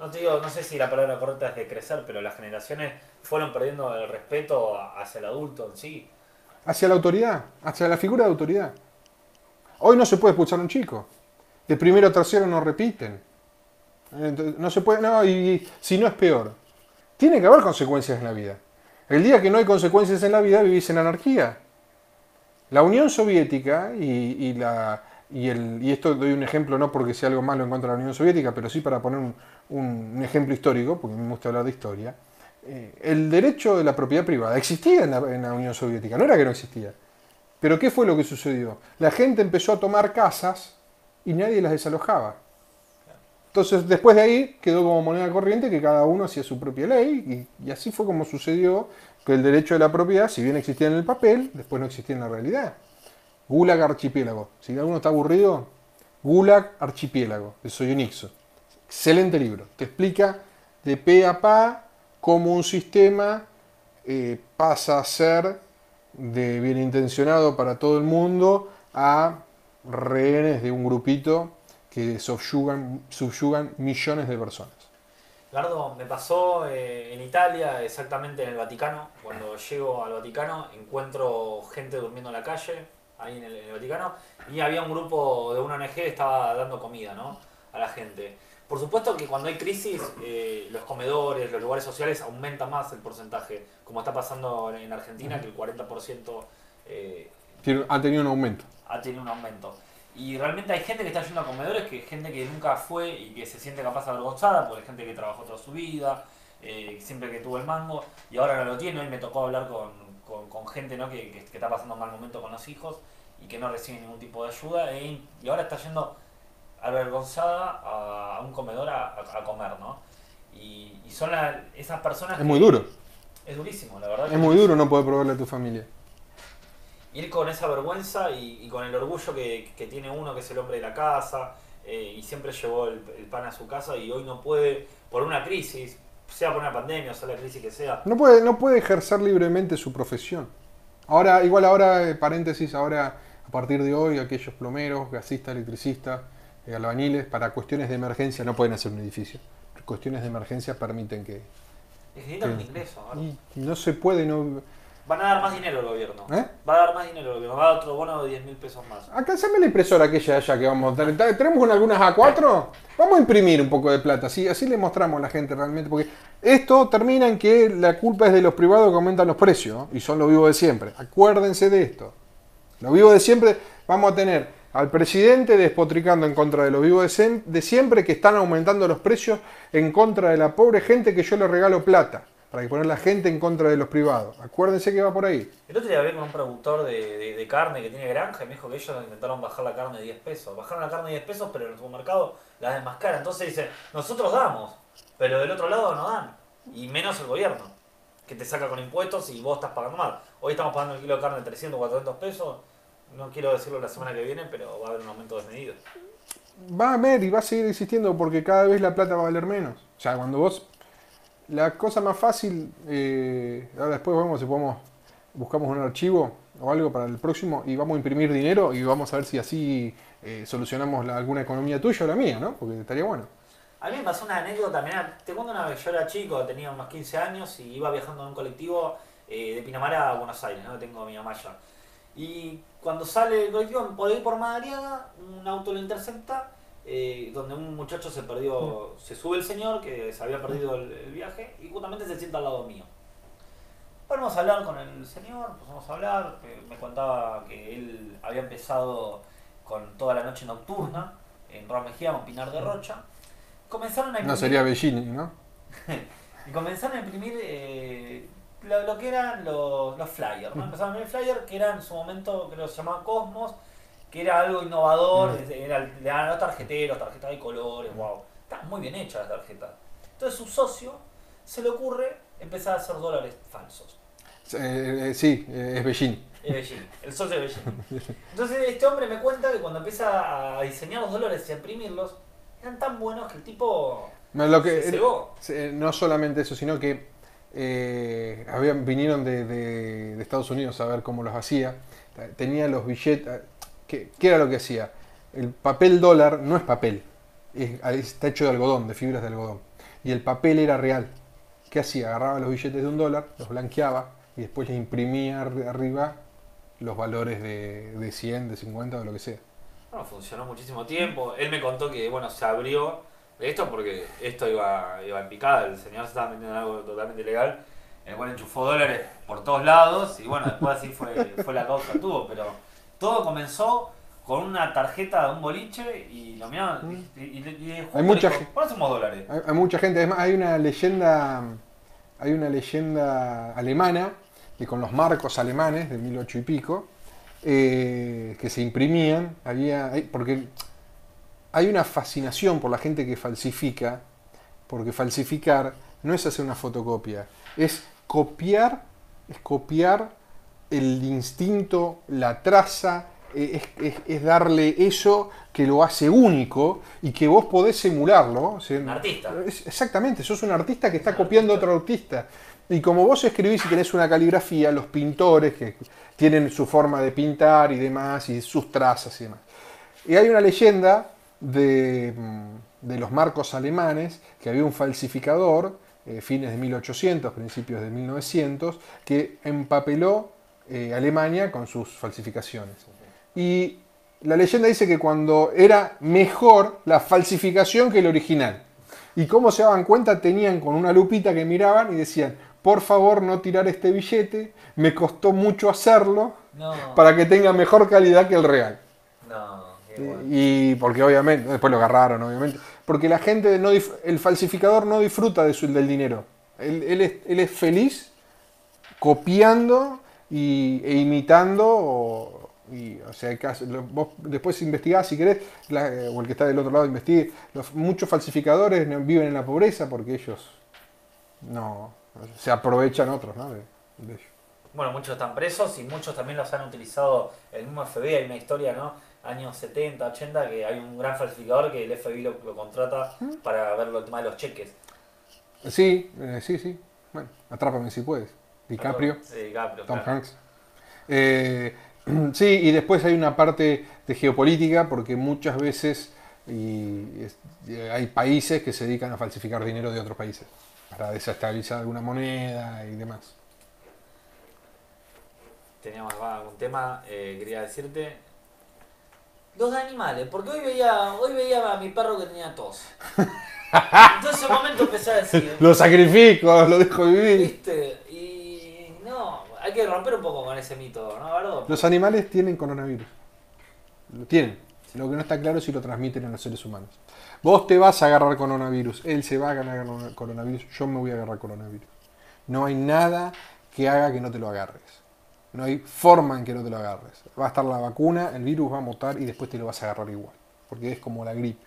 no te digo, no sé si la palabra correcta es de crecer, pero las generaciones fueron perdiendo el respeto hacia el adulto en sí. hacia la autoridad, hacia la figura de autoridad. Hoy no se puede expulsar a un chico. De primero a tercero no repiten. No se puede, no, y si no es peor. Tiene que haber consecuencias en la vida. El día que no hay consecuencias en la vida, vivís en anarquía. La Unión Soviética y, y la, y, el, y esto doy un ejemplo no porque sea algo malo en contra de la Unión Soviética, pero sí para poner un, ejemplo histórico, porque me gusta hablar de historia. eh, el derecho de la propiedad privada existía en la, en la Unión Soviética, no era que no existía. Pero ¿qué fue lo que sucedió? La gente empezó a tomar casas y nadie las desalojaba. Entonces, después de ahí quedó como moneda corriente que cada uno hacía su propia ley y, así fue como sucedió que el derecho de la propiedad, si bien existía en el papel, después no existía en la realidad. Gulag Archipiélago. Si alguno está aburrido, Gulag Archipiélago, de Soyunixo. Excelente libro. Te explica de pe a pa cómo un sistema eh, pasa a ser de bien intencionado para todo el mundo a rehenes de un grupito que subyugan, subyugan millones de personas. Gardo, me pasó eh, en Italia, exactamente en el Vaticano. Cuando llego al Vaticano, encuentro gente durmiendo en la calle, ahí en el, en el Vaticano, y había un grupo de una ONG que estaba dando comida ¿no? a la gente. Por supuesto que cuando hay crisis, eh, los comedores, los lugares sociales aumentan más el porcentaje, como está pasando en Argentina, que el 40% eh, Ha tenido un aumento. ha tenido un aumento. Y realmente hay gente que está yendo a comedores, que gente que nunca fue y que se siente capaz avergonzada, porque hay gente que trabajó toda su vida, eh, siempre que tuvo el mango, y ahora no lo tiene. Hoy me tocó hablar con, con- con gente ¿no? que, que- que está pasando un mal momento con los hijos y que no recibe ningún tipo de ayuda, e- y ahora está yendo avergonzada a, a un comedor a, a- a comer, ¿no? Y, y son la- esas personas... Es que- muy duro. Es durísimo, la verdad. Es muy duro no poder proveerle a tu familia. Ir con esa vergüenza y, y con el orgullo que, que tiene uno, que es el hombre de la casa, eh, y siempre llevó el, el pan a su casa y hoy no puede, por una crisis, sea por una pandemia o sea la crisis que sea, No puede, no puede ejercer libremente su profesión. Ahora, igual ahora, eh, paréntesis, ahora a partir de hoy, aquellos plomeros, gasistas, electricistas, eh, albañiles, para cuestiones de emergencia no pueden hacer un edificio. Cuestiones de emergencia permiten que... necesitan un ingreso. no se puede, no... Van a dar más dinero el gobierno. ¿Eh? Va a dar más dinero el gobierno, va a dar otro bono de 10 mil pesos más. Acá se la impresora aquella allá que vamos a tener. ¿Tenemos una- algunas A4? Vamos a imprimir un poco de plata, así, así le mostramos a la gente realmente. Porque esto termina en que la culpa es de los privados que aumentan los precios, y son los vivos de siempre. Acuérdense de esto. Los vivos de siempre, vamos a tener al presidente despotricando en contra de los vivos de siempre que están aumentando los precios en contra de la pobre gente que yo le regalo plata. Para poner la gente en contra de los privados. Acuérdense que va por ahí. El otro día hablé con un productor de, de- de carne que tiene granja y me dijo que ellos intentaron bajar la carne de 10 pesos. Bajaron la carne de 10 pesos, pero en el supermercado la dan más cara. Entonces dice, nosotros damos, pero del otro lado no dan. Y menos el gobierno, que te saca con impuestos y vos estás pagando mal. Hoy estamos pagando el kilo de carne de 300, 400 pesos. No quiero decirlo la semana que viene, pero va a haber un aumento desmedido. Va a haber y va a seguir existiendo porque cada vez la plata va a valer menos. O sea, cuando vos. La cosa más fácil. eh, ahora después vemos si podemos. Buscamos un archivo o algo para el próximo y vamos a imprimir dinero y vamos a ver si así eh, solucionamos la- alguna economía tuya o la mía, ¿no? Porque estaría bueno. A mí me pasó una anécdota, mirá, te cuento una vez, yo era chico, tenía unos 15 años y iba viajando en un colectivo eh, de Pinamar a Buenos Aires, ¿no? Tengo a mi mamá allá. Y cuando sale el colectivo, por ahí por Madariaga, un auto lo intercepta, eh, donde un muchacho se perdió, se sube el señor, que se había perdido el, el viaje, y justamente se sienta al lado mío. Ponemos a hablar con el señor, empezamos a hablar, eh, me contaba que él había empezado con toda la noche nocturna en Raúl Mejía, con Pinar de Rocha. Comenzaron a No imprimir, sería Bellini, ¿no? y comenzaron a imprimir eh, lo, lo que eran los, los flyers, ¿no? Empezaron en el flyer, que era en su momento, creo que se llamaba Cosmos, que era algo innovador, era, le daban los tarjeteros, tarjetas de colores, wow. Está muy bien hecha la tarjeta. Entonces su socio se le ocurre empezar a hacer dólares falsos. Eh, eh, sí, eh, es Beijing. Es Beijing, el socio de Beijing. Entonces este hombre me cuenta que cuando empieza a diseñar los dólares y a imprimirlos, eran tan buenos que el tipo No, lo que, se cegó. eh, no solamente eso, sino que eh, habían, vinieron de, de- de Estados Unidos a ver cómo los hacía. Tenía los billetes. ¿Qué, era lo que hacía? El papel dólar no es papel, es- está hecho de algodón, de fibras de algodón. Y el papel era real. ¿Qué hacía? Agarraba los billetes de un dólar, los blanqueaba y después le imprimía arri- arriba los valores de, de 100, de 50 o de lo que sea. Bueno, funcionó muchísimo tiempo. Él me contó que, bueno, se abrió de esto porque esto iba, iba en picada. El señor se estaba metiendo en algo totalmente ilegal, en el cual enchufó dólares por todos lados. Y bueno, después así fue, fue la causa que tuvo. Pero todo comenzó con una tarjeta de un boliche y lo miraron. Y, Hay mucha dijo, gen- ¿cuántos somos dólares? Hay, hay mucha gente, además hay una leyenda, hay una leyenda alemana que con los marcos alemanes de 1800 y pico, eh, que se imprimían, había, porque hay una fascinación por la gente que falsifica, porque falsificar no es hacer una fotocopia, es copiar, es copiar el instinto, la traza, eh, es, es- es darle eso que lo hace único y que vos podés emularlo. Un artista. exactamente, sos un artista que está copiando a otro artista. Y como vos escribís y tenés una caligrafía, los pintores que tienen su forma de pintar y demás, y sus trazas y demás. Y hay una leyenda de, mm, de los marcos alemanes, que había un falsificador, eh, fines de 1800, principios de 1900, que empapeló eh, Alemania con sus falsificaciones. Y la leyenda dice que cuando era mejor la falsificación que el original. Y cómo se daban cuenta, tenían con una lupita que miraban y decían, por favor no tirar este billete, me costó mucho hacerlo No, para que tenga mejor calidad que el real. no, bueno. Y porque obviamente, después lo agarraron, obviamente. Porque la gente, no el falsificador no disfruta de su, del dinero. Él, él es, él es feliz copiando y, e imitando. O, y, o sea, lo- vos después investigás si querés, la- o el que está del otro lado investigue. Los, muchos falsificadores viven en la pobreza porque ellos no se aprovechan otros ¿no? de, de ellos. Bueno, muchos están presos y muchos también los han utilizado el mismo FBI. Hay una historia, ¿no? Años 70, 80, que hay un gran falsificador que el FBI lo, lo contrata para ver el tema de los cheques. Sí, eh, sí, sí. Bueno, atrápame si puedes. DiCaprio. Sí, DiCaprio. Tom claro. Hanks. Eh, sí, y después hay una parte de geopolítica, porque muchas veces y es- y hay países que se dedican a falsificar dinero de otros países para desestabilizar alguna moneda y demás. Teníamos algún tema, eh, quería decirte. Los de animales, porque hoy veía, hoy veía a mi perro que tenía tos. Entonces en un momento empecé a decir, Lo sacrifico, lo dejo vivir. ¿viste? Hay que romper un poco con ese mito, ¿no, Bardo? Los animales tienen coronavirus. Lo tienen. Lo que no está claro es si lo transmiten a los seres humanos. Vos te vas a agarrar coronavirus, él se va a ganar coronavirus, yo me voy a agarrar coronavirus. No hay nada que haga que no te lo agarres. No hay forma en que no te lo agarres. Va a estar la vacuna, el virus va a mutar y después te lo vas a agarrar igual. Porque es como la gripe.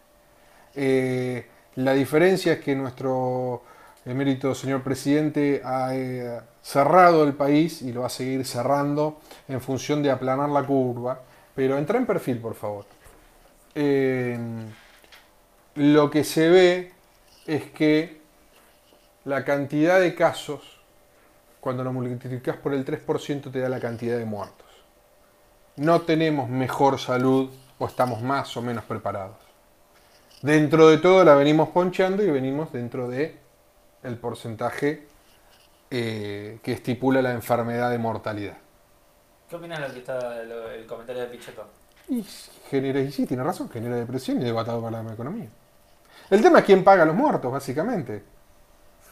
Eh, la diferencia es que nuestro emérito señor presidente ha eh, cerrado el país y lo va a seguir cerrando en función de aplanar la curva. Pero entra en perfil, por favor. Eh, lo que se ve es que la cantidad de casos, cuando lo multiplicas por el 3%, te da la cantidad de muertos. No tenemos mejor salud o estamos más o menos preparados. Dentro de todo la venimos ponchando y venimos dentro de el porcentaje eh, que estipula la enfermedad de mortalidad. ¿Qué opinas de lo que está lo- el comentario de Pichetto? Y genera, y sí, tiene razón, genera depresión y debatado para la economía. El tema es quién paga los muertos, básicamente.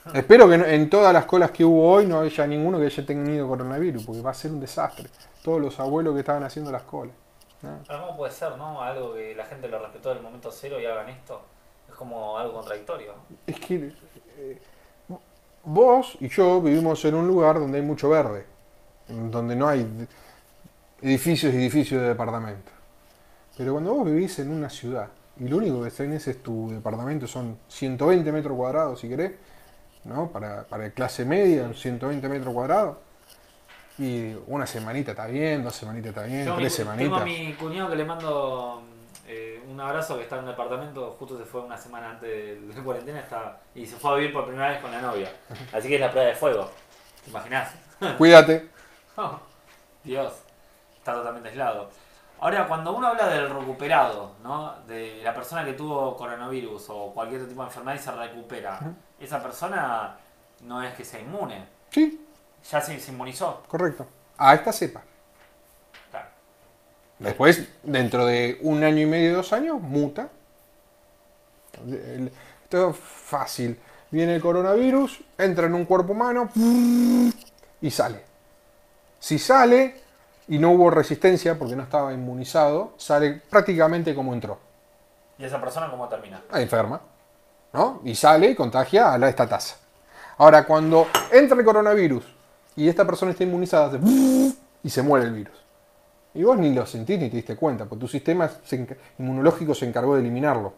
Espero que no- en todas las colas que hubo hoy no haya ninguno que haya tenido coronavirus, porque va a ser un desastre. Todos los abuelos que estaban haciendo las colas. ¿no? ¿Cómo puede ser, no? Algo que la gente lo respetó del momento cero y hagan esto. Es como algo contradictorio. Es que eh, vos y yo vivimos en un lugar donde hay mucho verde, donde no hay edificios y edificios de departamento. Pero cuando vos vivís en una ciudad y lo único que tenés es tu departamento, son 120 metros cuadrados si querés, ¿no? Para, para clase media, 120 metros cuadrados. Y una semanita está bien, dos semanitas está bien, Tengo, mi, tres tengo a semanitas. mi cuñado que le mando eh, un abrazo que está en un departamento, justo se fue una semana antes de la cuarentena está, y se fue a vivir por primera vez con la novia. Así que es la prueba de fuego. ¿Te imaginás? Cuídate. Oh, Dios, está totalmente aislado. Ahora, cuando uno habla del recuperado, ¿no? De la persona que tuvo coronavirus o cualquier otro tipo de enfermedad y se recupera, esa persona no es que sea inmune, Sí, ya se, se inmunizó. correcto. A esta cepa. Después, dentro de un año y medio, dos años, muta. Esto es fácil. Viene el coronavirus, entra en un cuerpo humano y sale. Si sale y no hubo resistencia porque no estaba inmunizado, sale prácticamente como entró. ¿Y esa persona cómo termina? Ah, enferma. ¿no? Y sale y contagia a la, esta tasa. Ahora, cuando entra el coronavirus y esta persona está inmunizada, hace y se muere el virus. Y vos ni lo sentís ni te diste cuenta, porque tu sistema inmunológico se encargó de eliminarlo.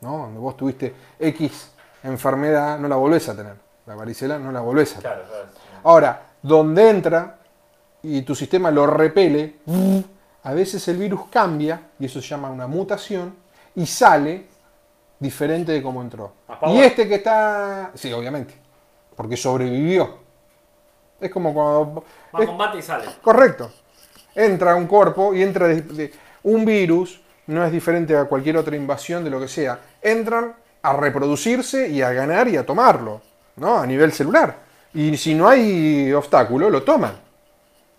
¿no? Cuando vos tuviste X enfermedad, no la volvés a tener. La varicela no la volvés a tener. Claro, claro. Ahora, donde entra y tu sistema lo repele, a veces el virus cambia, y eso se llama una mutación, y sale diferente de cómo entró. Power. Y este que está... Sí, obviamente, porque sobrevivió. Es como cuando... Va a combate y sale. Correcto. Entra un cuerpo y entra un virus, no es diferente a cualquier otra invasión de lo que sea. Entran a reproducirse y a ganar y a tomarlo, ¿no? A nivel celular. Y si no hay obstáculo, lo toman.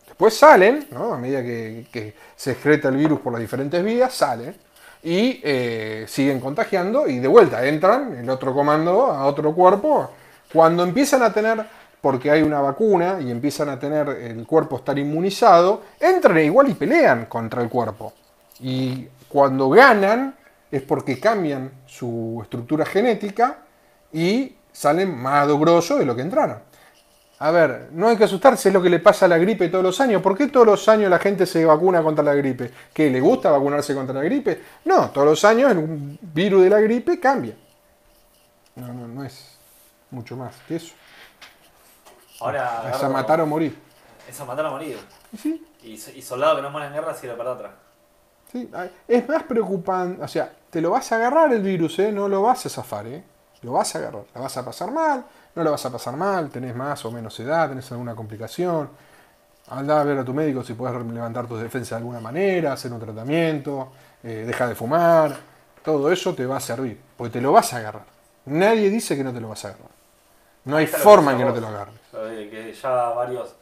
Después salen, ¿no? A medida que, que se excreta el virus por las diferentes vías, salen y eh, siguen contagiando y de vuelta entran el otro comando a otro cuerpo. Cuando empiezan a tener, porque hay una vacuna y empiezan a tener el cuerpo estar inmunizado, entran e igual y pelean contra el cuerpo. Y cuando ganan es porque cambian su estructura genética y salen más grosso de lo que entraron. A ver, no hay que asustarse, es lo que le pasa a la gripe todos los años. ¿Por qué todos los años la gente se vacuna contra la gripe? ¿Qué le gusta vacunarse contra la gripe? No, todos los años el virus de la gripe cambia. No, no, no es mucho más que eso. Ahora. Es a matar o morir. Es a matar o morir. Y sí, Y, y soldado que no muere en guerra sirve para otra. sí, es más preocupante, o sea, te lo vas a agarrar el virus, ¿eh? no lo vas a zafar, ¿eh? lo vas a agarrar, la vas a pasar mal, no la vas a pasar mal, tenés más o menos edad, tenés alguna complicación, anda a ver a tu médico si puedes levantar tus defensas de alguna manera, hacer un tratamiento, eh, deja de fumar, todo eso te va a servir, porque te lo vas a agarrar. Nadie dice que no te lo vas a agarrar. No hay forma en que no te lo de que ya varios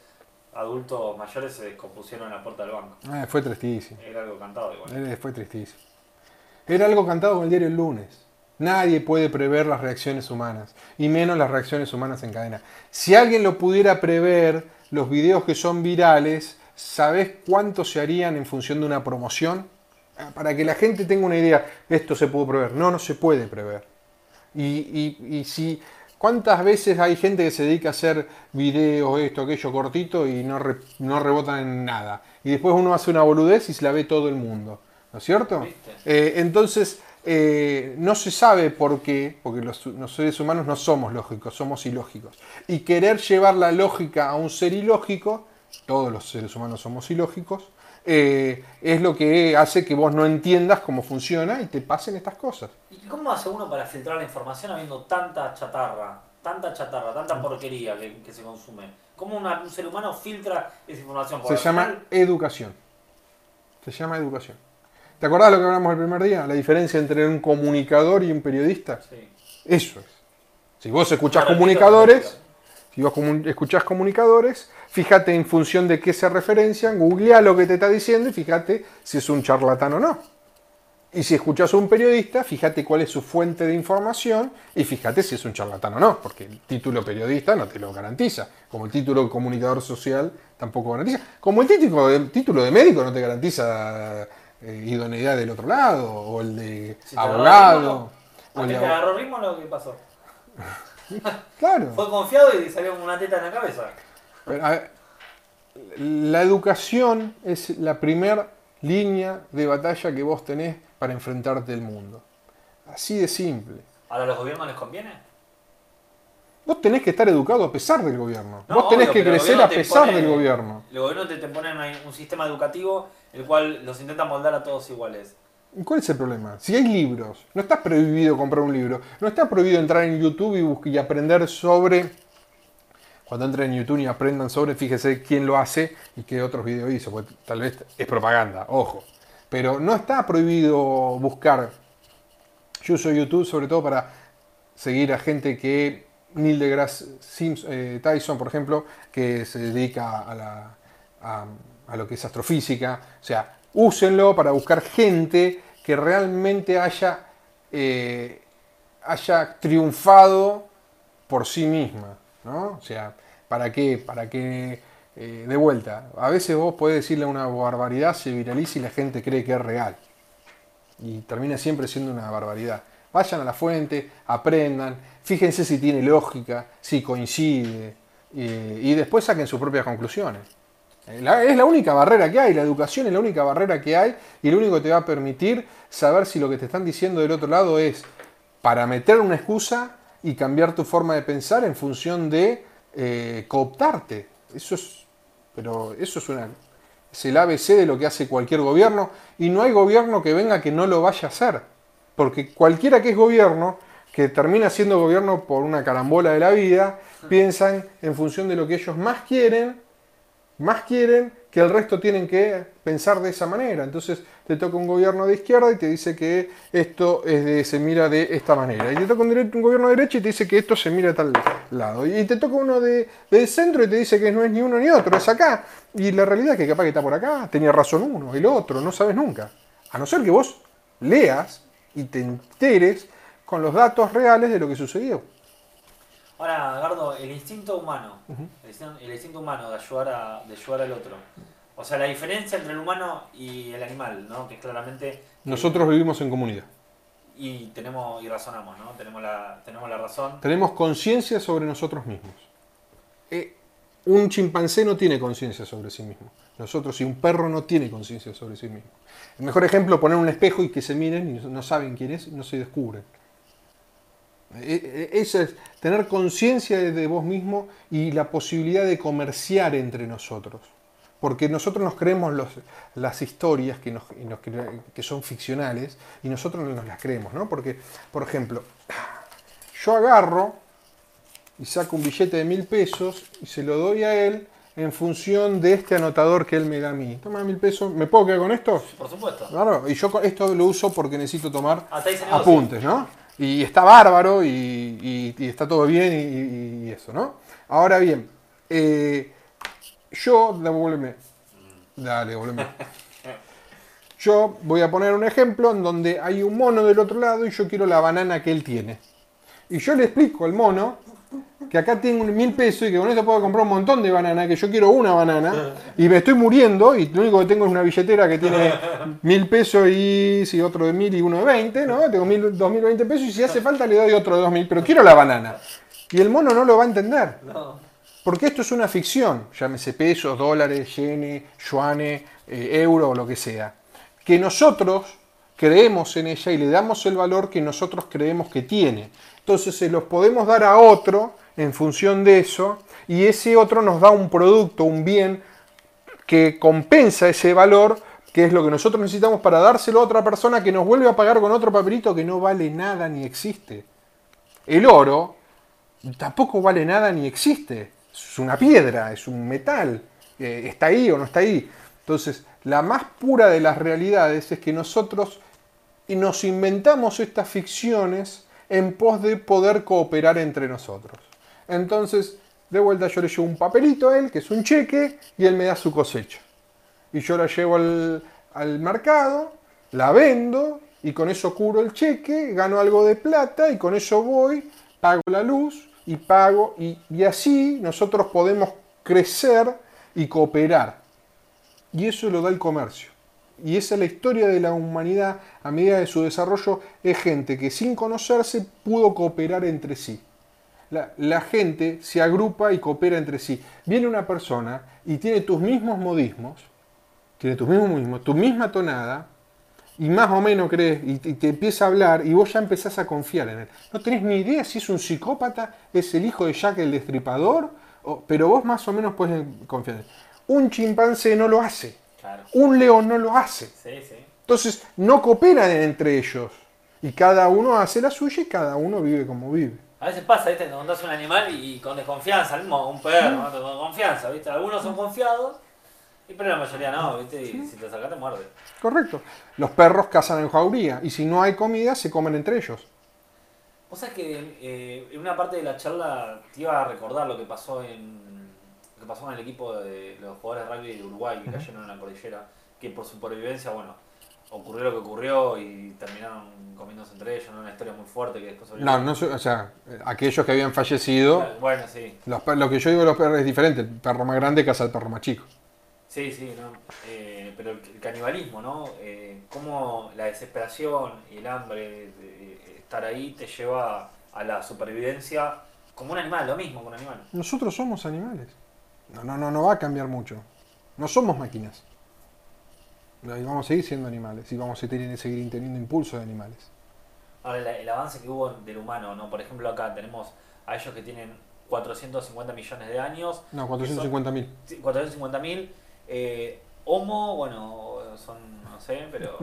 adultos mayores se descompusieron en la puerta del banco. Ah, fue tristísimo. Era algo cantado igual. Eh, Fue tristísimo. Era algo cantado con el diario el lunes. Nadie puede prever las reacciones humanas, y menos las reacciones humanas en cadena. Si alguien lo pudiera prever, los videos que son virales, ¿sabés cuánto se harían en función de una promoción? Ah, Para que la gente tenga una idea, esto se pudo prever. No, no se puede prever. Y, y- y si, ¿cuántas veces hay gente que se dedica a hacer videos, esto, aquello, cortito y no, re- no rebotan en nada? Y después uno hace una boludez y se la ve todo el mundo. ¿No es cierto? Eh, entonces, eh, no se sabe por qué, porque los, los seres humanos no somos lógicos, somos ilógicos. Y querer llevar la lógica a un ser ilógico, todos los seres humanos somos ilógicos, eh, es lo que hace que vos no entiendas cómo funciona y te pasen estas cosas. ¿Y cómo hace uno para filtrar la información habiendo tanta chatarra, tanta chatarra, tanta porquería que, que se consume? ¿Cómo una- un ser humano filtra esa información? Se llama final- educación. Se llama educación. ¿Te acordás de lo que hablamos el primer día? La diferencia entre un comunicador y un periodista. Sí. Eso es. Si vos escuchás comunicadores, si vos comun- escuchás comunicadores, fíjate en función de qué se referencian, googlea lo que te está diciendo y fíjate si es un charlatán o no. Y si escuchás a un periodista, fíjate cuál es su fuente de información y fíjate si es un charlatán o no, porque el título periodista no te lo garantiza, como el título comunicador social tampoco garantiza, como el título de, título de médico no te garantiza eh, idoneidad del otro lado, o el de Si abogado, ¿A te agarró ritmo lo que pasó? Claro. Fue confiado y salió con una teta en la cabeza. Ver, la educación es la primera línea de batalla que vos tenés para enfrentarte al mundo. Así de simple. ¿Ahora a los gobiernos les conviene? Vos tenés que estar educado a pesar del gobierno. No, vos tenés obvio, que crecer a pesar pone- del gobierno. El gobierno te, te pone un, sistema educativo el cual los intenta moldar a todos iguales. ¿Y ¿Cuál es el problema? Si hay libros, no está prohibido comprar un libro, no está prohibido entrar en YouTube y, bus- y aprender sobre. Cuando entren en YouTube y aprendan sobre, fíjese quién lo hace y qué otros videos hizo, porque tal vez es propaganda, ojo. Pero no está prohibido buscar. Yo uso YouTube sobre todo para seguir a gente que. Neil deGrasse eh, Tyson, por ejemplo, que se dedica a lo que es astrofísica. O sea, úsenlo para buscar gente que realmente haya, eh, haya triunfado por sí misma. ¿No? O sea, ¿para qué? Para que, eh, de vuelta, a veces vos podés decirle una barbaridad, se viraliza y la gente cree que es real. Y termina siempre siendo una barbaridad. Vayan a la fuente, aprendan, fíjense si tiene lógica, si coincide, eh, y después saquen sus propias conclusiones. Eh, es la única barrera que hay, la educación es la única barrera que hay y lo único que te va a permitir saber si lo que te están diciendo del otro lado es para meter una excusa y cambiar tu forma de pensar en función de eh, cooptarte. Eso es, pero eso es una, es el ABC de lo que hace cualquier gobierno y no hay gobierno que venga que no lo vaya a hacer. Porque cualquiera que es gobierno, que termina siendo gobierno por una carambola de la vida, piensan en función de lo que ellos más quieren, más quieren que el resto tienen que pensar de esa manera. Entonces te toca un gobierno de izquierda y te dice que esto es de- se mira de esta manera. Y te toca un, gobierno de derecha y te dice que esto se mira de tal lado. Y te toca uno de, del centro y te dice que no es ni uno ni otro, es acá. Y la realidad es que capaz que está por acá, tenía razón uno, el otro, no sabes nunca. A no ser que vos leas y te enteres con los datos reales de lo que sucedió. Ahora, Gardo, el instinto humano, el, instinto, el instinto humano de ayudar, a, de ayudar al otro. O sea, la diferencia entre el humano y el animal, ¿no? Que claramente... Nosotros vivimos en comunidad. Y tenemos y razonamos, ¿no? Tenemos la, tenemos la razón. Tenemos conciencia sobre nosotros mismos. Eh, un chimpancé no tiene conciencia sobre sí mismo. Nosotros y un perro no tiene conciencia sobre sí mismo. El mejor ejemplo, poner un espejo y que se miren y no saben quién es y no se descubren. Eh, eh, Eso es tener conciencia de- vos mismo y la posibilidad de comerciar entre nosotros. Porque nosotros nos creemos los- las historias que, nos, que son ficcionales y nosotros no nos las creemos, ¿no? Porque, por ejemplo, yo agarro y saco un billete de mil pesos y se lo doy a él en función de este anotador que él me da a mí. Toma mil pesos, ¿me puedo quedar con esto? Por supuesto. Claro, y yo esto lo uso porque necesito tomar negocia. apuntes, ¿no? Y está bárbaro y, y- y está todo bien y, y- y eso, ¿no? Ahora bien, eh, yo, devuélveme. Dale, devuélveme. Yo voy a poner un ejemplo en donde hay un mono del otro lado y yo quiero la banana que él tiene. Y yo le explico al mono que acá tengo mil pesos y que con esto puedo comprar un montón de banana, que yo quiero una banana y me estoy muriendo y lo único que tengo es una billetera que tiene mil pesos y si otro de mil y uno de veinte, ¿no? Tengo mil, dos mil veinte pesos y si hace falta le doy otro de dos mil, pero quiero la banana. Y el mono no lo va a entender. Porque esto es una ficción, llámese pesos, dólares, yenes, yuanes, eh, euro o lo que sea. Que nosotros creemos en ella y le damos el valor que nosotros creemos que tiene. Entonces se los podemos dar a otro en función de eso y ese otro nos da un producto, un bien que compensa ese valor, que es lo que nosotros necesitamos para dárselo a otra persona que nos vuelve a pagar con otro papelito que no vale nada ni existe. El oro tampoco vale nada ni existe. Es una piedra, es un metal. eh, está ahí o no está ahí. Entonces, la más pura de las realidades es que nosotros nos inventamos estas ficciones en pos de poder cooperar entre nosotros. Entonces, de vuelta yo le llevo un papelito a él, que es un cheque, y él me da su cosecha. Y yo la llevo al, al mercado, la vendo, y con eso curo el cheque, gano algo de plata, y con eso voy, pago la luz, y pago, y, y así nosotros podemos crecer y cooperar. Y eso lo da el comercio. Y esa es la historia de la humanidad a medida de su desarrollo. Es gente que sin conocerse pudo cooperar entre sí. la, gente se agrupa y coopera entre sí. Viene una persona y tiene tus mismos modismos, tiene tus mismos modismos, tu misma tonada, y más o menos crees, y te empieza a hablar, y vos ya empezás a confiar en él. No tenés ni idea si es un psicópata, es el hijo de Jack el Destripador, o- pero vos más o menos puedes confiar en él. Un chimpancé no lo hace, Claro. un león no lo hace. Sí, sí. Entonces no cooperan entre ellos. Y cada uno hace la suya y cada uno vive como vive. A veces pasa, ¿viste? Te contás un animal y, con desconfianza, mismo, un perro, ¿no? con confianza, ¿viste? Algunos son confiados, y pero la mayoría no, ¿viste? Y si te sacas te muerde. Correcto. Los perros cazan en jauría y si no hay comida se comen entre ellos. Vos sabés que eh, en una parte de la charla te iba a recordar lo que pasó en lo que pasó con el equipo de los jugadores de rugby de Uruguay que cayeron en la cordillera, que por supervivencia, bueno, ocurrió lo que ocurrió y terminaron comiéndose entre ellos, ¿no? una historia muy fuerte que después No, no, o sea, aquellos que habían fallecido, Bueno, sí, los lo que yo digo de los perros es diferente. El perro más grande caza al perro más chico. sí, sí, ¿no? Eh, pero el, canibalismo, ¿no? Eh, cómo la desesperación y el hambre de estar ahí te lleva a la supervivencia como un animal, lo mismo que un animal. Nosotros somos animales. No, no, no, no va a cambiar mucho. No somos máquinas. Y vamos a seguir siendo animales y vamos a seguir teniendo impulsos de animales. Ahora, el, el avance que hubo del humano, ¿no? Por ejemplo, acá tenemos a ellos que tienen 450 millones de años, No, 450 mil. 450 mil. Eh, Homo, bueno, son, no sé, pero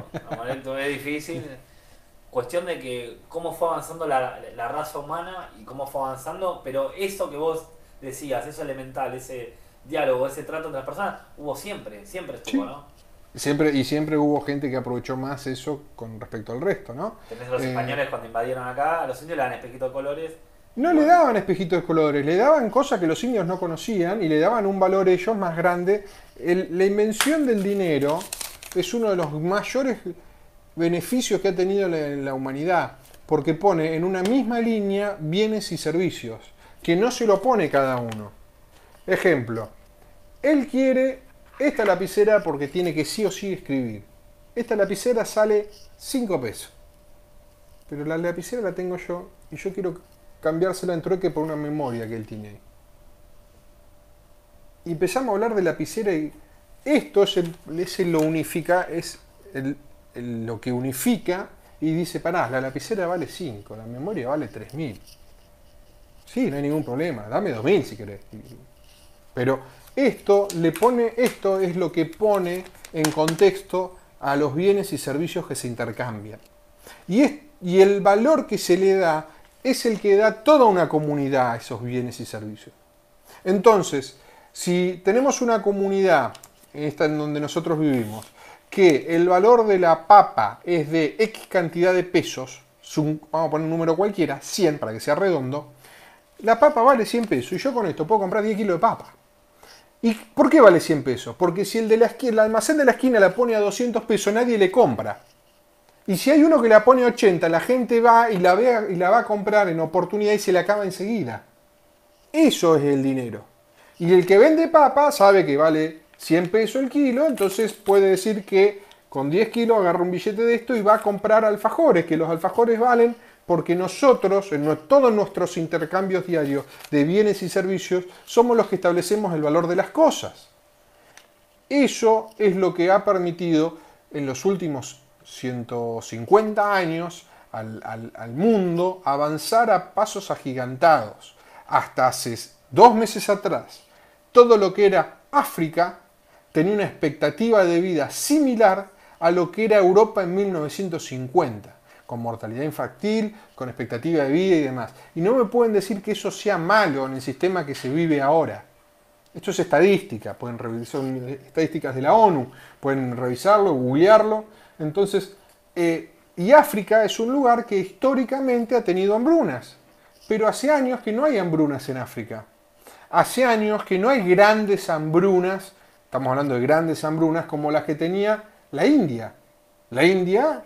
es difícil. Cuestión de que cómo fue avanzando la, la raza humana y cómo fue avanzando, pero eso que vos decías, eso elemental, ese diálogo, ese trato entre las personas, hubo siempre, siempre estuvo, Sí. ¿no? Siempre, y siempre hubo gente que aprovechó más eso con respecto al resto, ¿no? Tenés los Eh, españoles cuando invadieron acá, a los indios le dan espejitos de colores. No le daban espejitos de colores, le daban cosas que los indios no conocían y le daban un valor ellos más grande. El- la invención del dinero es uno de los mayores beneficios que ha tenido la, la humanidad, porque pone en una misma línea bienes y servicios, que no se lo pone cada uno. Ejemplo, él quiere esta lapicera porque tiene que sí o sí escribir. Esta lapicera sale 5 pesos. Pero la lapicera la tengo yo y yo quiero cambiársela en trueque por una memoria que él tiene ahí. Y empezamos a hablar de lapicera y esto es, el, lo unifica, es lo que unifica y dice, pará, la lapicera vale 5, la memoria vale 3000. Sí, no hay ningún problema, dame 2000 si querés. Pero esto le pone, esto es lo que pone en contexto a los bienes y servicios que se intercambian. Y, es- y el valor que se le da es el que da toda una comunidad a esos bienes y servicios. Entonces, si tenemos una comunidad, esta en donde nosotros vivimos, que el valor de la papa es de X cantidad de pesos, vamos a poner un número cualquiera, 100 para que sea redondo, la papa vale 100 pesos y yo con esto puedo comprar 10 kilos de papa. ¿Y por qué vale 100 pesos? Porque si el, de la almacén de la esquina la pone a 200 pesos, nadie le compra. Y si hay uno que la pone a 80, la gente va y la, ve, y la va a comprar en oportunidad y se la acaba enseguida. Eso es el dinero. Y el que vende papa sabe que vale 100 pesos el kilo, entonces puede decir que con 10 kilos agarra un billete de esto y va a comprar alfajores, que los alfajores valen porque nosotros, en todos nuestros intercambios diarios de bienes y servicios, somos los que establecemos el valor de las cosas. Eso es lo que ha permitido en los últimos 150 años al mundo avanzar a pasos agigantados. Hasta hace dos meses atrás, todo lo que era África tenía una expectativa de vida similar a lo que era Europa en 1950, con mortalidad infantil, con expectativa de vida y demás. Y no me pueden decir que eso sea malo en el sistema que se vive ahora. Esto es estadística, pueden revisar estadísticas de la ONU, pueden revisarlo, googlearlo. Entonces, eh, y África es un lugar que históricamente ha tenido hambrunas, pero hace años que no hay hambrunas en África. Hace años que no hay grandes hambrunas, estamos hablando de grandes hambrunas como las que tenía la India. La India,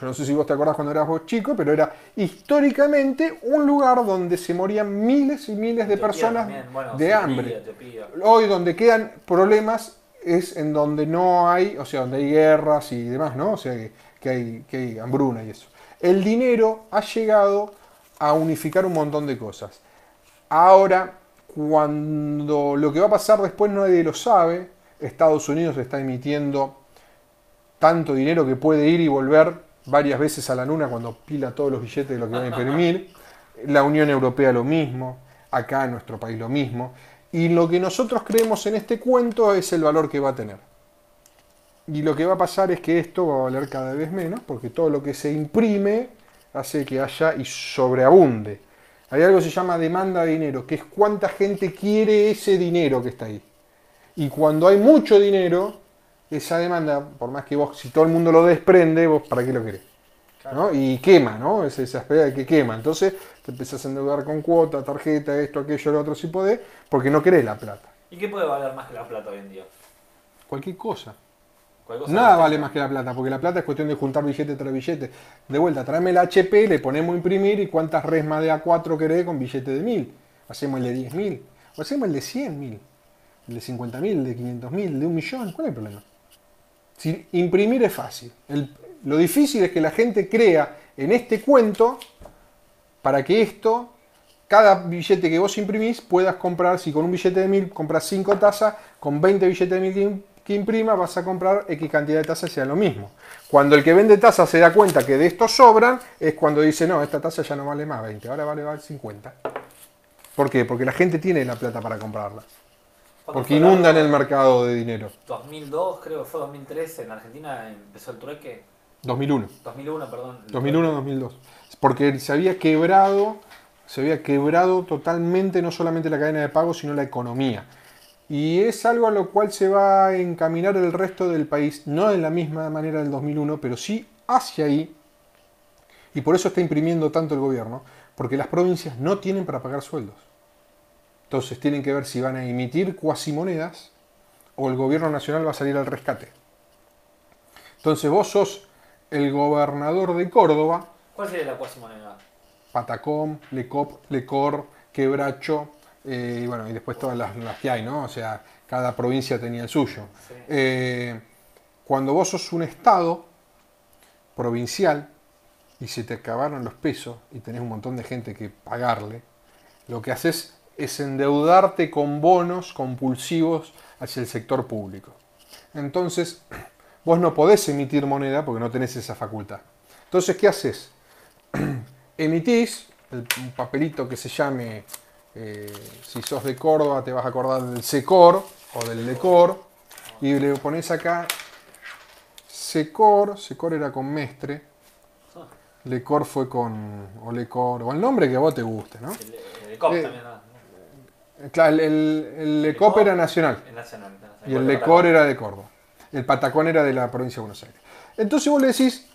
yo no sé si vos te acordás cuando eras vos chico, pero era históricamente un lugar donde se morían miles y miles de Etiopía personas bueno, de hambre. Etiopía. Hoy donde quedan problemas es en donde no hay, o sea, donde hay guerras y demás, ¿no? O sea, que, que hay, que hay hambruna y eso. El dinero ha llegado a unificar un montón de cosas. Ahora, cuando lo que va a pasar después nadie lo sabe, Estados Unidos está emitiendo tanto dinero que puede ir y volver varias veces a la luna cuando pila todos los billetes de lo que van a imprimir. La Unión Europea lo mismo, acá en nuestro país lo mismo. Y lo que nosotros creemos en este cuento es el valor que va a tener. Y lo que va a pasar es que esto va a valer cada vez menos, porque todo lo que se imprime hace que haya y sobreabunde. Hay algo que se llama demanda de dinero, que es cuánta gente quiere ese dinero que está ahí. Y cuando hay mucho dinero, esa demanda, por más que vos, si todo el mundo lo desprende, vos para qué lo querés. ¿no? Y quema, ¿no? Es esa especie de que quema. Entonces te empezás a endeudar con cuota, tarjeta, esto, aquello, lo otro, si podés, porque no querés la plata. ¿Y qué puede valer más que la plata hoy en día? Cualquier cosa. Nada vale más que la plata, porque la plata es cuestión de juntar billete tras billete. De vuelta, tráeme el HP, le ponemos a imprimir y cuántas resmas de A4 querés con billete de 1000. Hacemos el de 10.000, o hacemos el de 100.000, el de 50.000, el de 500.000, el de un millón. ¿Cuál es el problema? Si imprimir es fácil. Lo difícil es que la gente crea en este cuento para que esto, cada billete que vos imprimís, puedas comprar, si con un billete de 1000 compras 5 tazas, con 20 billetes de 1000 que, im- que imprima vas a comprar X cantidad de tazas y sea lo mismo. Cuando el que vende tazas se da cuenta que de estos sobran, es cuando dice, no, esta taza ya no vale más 20, ahora vale, vale 50. ¿Por qué? Porque la gente tiene la plata para comprarla. ¿Cuándo Porque inundan el mercado de dinero. 2002, creo que fue 2013, en Argentina empezó el trueque. 2001. 2001, perdón. 2001-2002. Porque se había quebrado, se había quebrado totalmente no solamente la cadena de pago, sino la economía. Y es algo a lo cual se va a encaminar el resto del país, no de la misma manera del 2001, pero sí hacia ahí. Y por eso está imprimiendo tanto el gobierno, porque las provincias no tienen para pagar sueldos. Entonces tienen que ver si van a emitir cuasimonedas o el gobierno nacional va a salir al rescate. Entonces vos sos el gobernador de Córdoba, ¿Cuál sería la cuasimoneda? Patacom, Lecop, Lecor, Quebracho, eh, y bueno, y después todas las, las que hay, ¿no? O sea, cada provincia tenía el suyo. Sí. Eh, cuando vos sos un estado provincial y se te acabaron los pesos y tenés un montón de gente que pagarle, lo que haces es endeudarte con bonos compulsivos hacia el sector público. Entonces, vos no podés emitir moneda porque no tenés esa facultad. Entonces, ¿qué haces? Emitís el- un papelito que se llame, eh, si sos de Córdoba, te vas a acordar del SECOR o del LECOR, y le pones acá SECOR, SECOR era con Mestre, Ah, LECOR fue con, o LECOR, o el nombre que a vos te guste, ¿no? El, el Eh. Claro, el, el, el LECOP era nacional. El nacional. el nacional. Y el lecor era de Córdoba. El patacón era de la provincia de Buenos Aires. Entonces vos le decís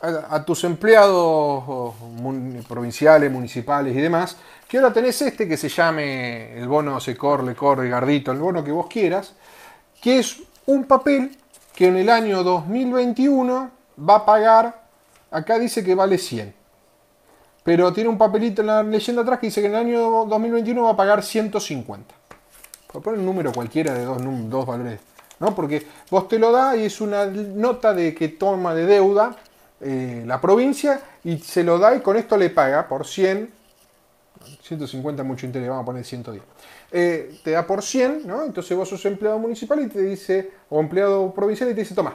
a, a tus empleados mun- provinciales, municipales y demás, que ahora tenés este que se llame el bono Secor, Lecor, Gardito, el bono que vos quieras, que es un papel que en el año 2021 va a pagar, acá dice que vale 100. Pero tiene un papelito en la leyenda atrás que dice que en el año 2021 va a pagar 150. Por poner un número cualquiera de dos, dos valores, ¿no? Porque vos te lo da y es una nota de que toma de deuda eh, la provincia y se lo da y con esto le paga por 100, 150 mucho interés, vamos a poner 110. Eh, te da por 100, ¿no? Entonces vos sos empleado municipal y te dice, o empleado provincial y te dice, toma,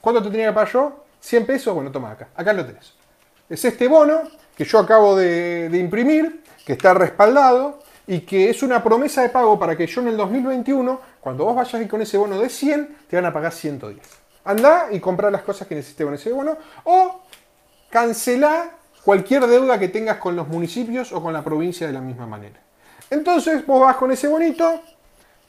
¿cuánto te tenía que pagar yo? 100 pesos, bueno, toma acá, acá lo tenés. Es este bono que yo acabo de, imprimir, que está respaldado y que es una promesa de pago para que yo en el 2021, cuando vos vayas y con ese bono de 100, te van a pagar 110. Andá y comprar las cosas que necesites con ese bono o cancelá cualquier deuda que tengas con los municipios o con la provincia de la misma manera. Entonces vos vas con ese bonito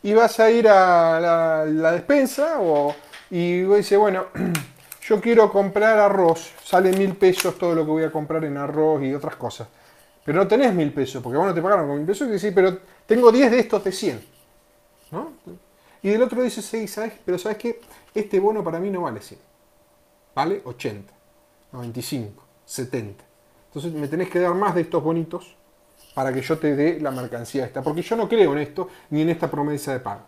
y vas a ir a la, la despensa o, y vos dices, bueno, yo quiero comprar arroz, sale mil pesos todo lo que voy a comprar en arroz y otras cosas. Pero no tenés mil pesos, porque vos no te pagaron con mil pesos y decís, pero tengo 10 de estos de 100. ¿no? Y del otro dice, sí, ¿sabes? pero ¿sabes qué? Este bono para mí no vale 100. Vale 80, 95, 70. Entonces me tenés que dar más de estos bonitos para que yo te dé la mercancía esta. Porque yo no creo en esto ni en esta promesa de pago.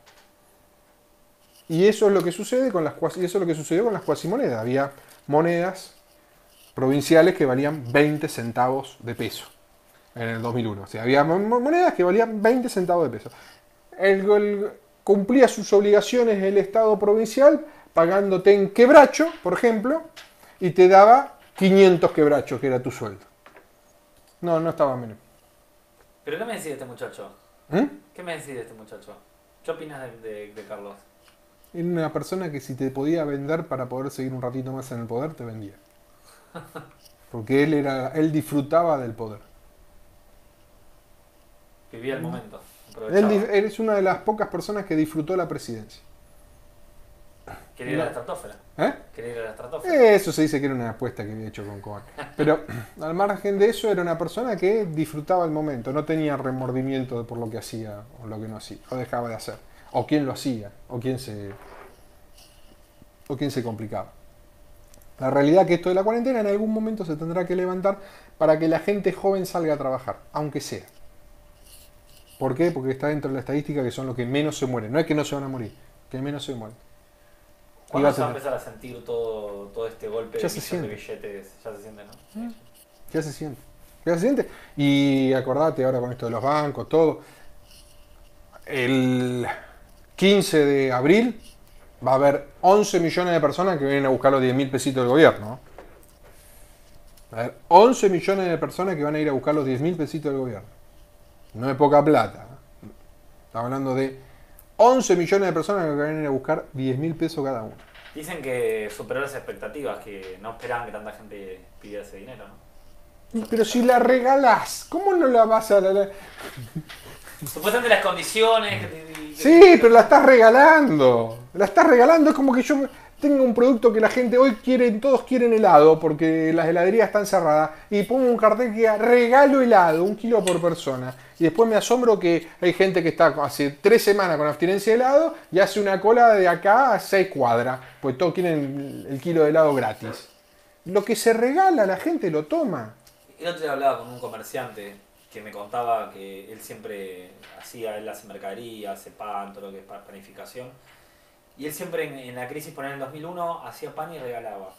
Y eso es lo que sucede con las cuasi- y eso es lo que sucedió con las cuasimonedas. Había monedas provinciales que valían 20 centavos de peso. en el 2001. O sea, había monedas que valían 20 centavos de peso. El, cumplía sus obligaciones el Estado provincial pagándote en quebracho, por ejemplo, y te daba 500 quebrachos, que era tu sueldo. No, no estaba menos. ¿Pero qué me decís de este muchacho? ¿Eh? ¿Qué me decís de este muchacho? ¿Qué opinas de, de Carlos? Era una persona que si te podía vender para poder seguir un ratito más en el poder, te vendía. Porque él era, él disfrutaba del poder. Vivía el momento. Él, es una de las pocas personas que disfrutó la presidencia. Quería ir a la estratosfera. ¿Eh? Quería ir a la estratosfera. Eso se dice que era una apuesta que había hecho con Cohen. Pero al margen de eso, era una persona que disfrutaba el momento, no tenía remordimiento por lo que hacía o lo que no hacía, o dejaba de hacer, o quién lo hacía, o quién se, o quién se complicaba. La realidad es que esto de la cuarentena en algún momento se tendrá que levantar para que la gente joven salga a trabajar, aunque sea. ¿Por qué? Porque está dentro de la estadística que son los que menos se mueren. No es que no se van a morir, que menos se mueren. ¿Cuándo se va a empezar a sentir todo, todo este golpe de, billetes? Ya se siente, ¿no? Mm. Ya se siente. Ya se siente. Y acordate ahora con esto de los bancos, todo. El 15 de abril va a haber 11 millones de personas que vienen a buscar los 10 mil pesitos del gobierno. A haber 11 millones de personas que van a ir a buscar los 10 mil pesitos del gobierno. No es poca plata. Estamos hablando de 11 millones de personas que van a ir a buscar 10 mil pesos cada uno. Dicen que superó las expectativas, que no esperaban que tanta gente pidiera ese dinero, ¿no? Pero si la regalás, ¿cómo no la vas a... La... Supuestamente las condiciones... sí, pero la estás regalando. La estás regalando, es como que yo tengo un producto que la gente hoy quiere, todos quieren helado porque las heladerías están cerradas y pongo un cartel que diga regalo helado, un kilo por persona. Y después me asombro que hay gente que está hace tres semanas con abstinencia de helado y hace una cola de acá a seis cuadras, pues todos quieren el kilo de helado gratis. Lo que se regala la gente lo toma. El otro día hablaba con un comerciante que me contaba que él siempre hacía, él hace mercadería, hace pan, todo lo que es panificación y él siempre en, la crisis, por en el 2001, hacía pan y regalaba.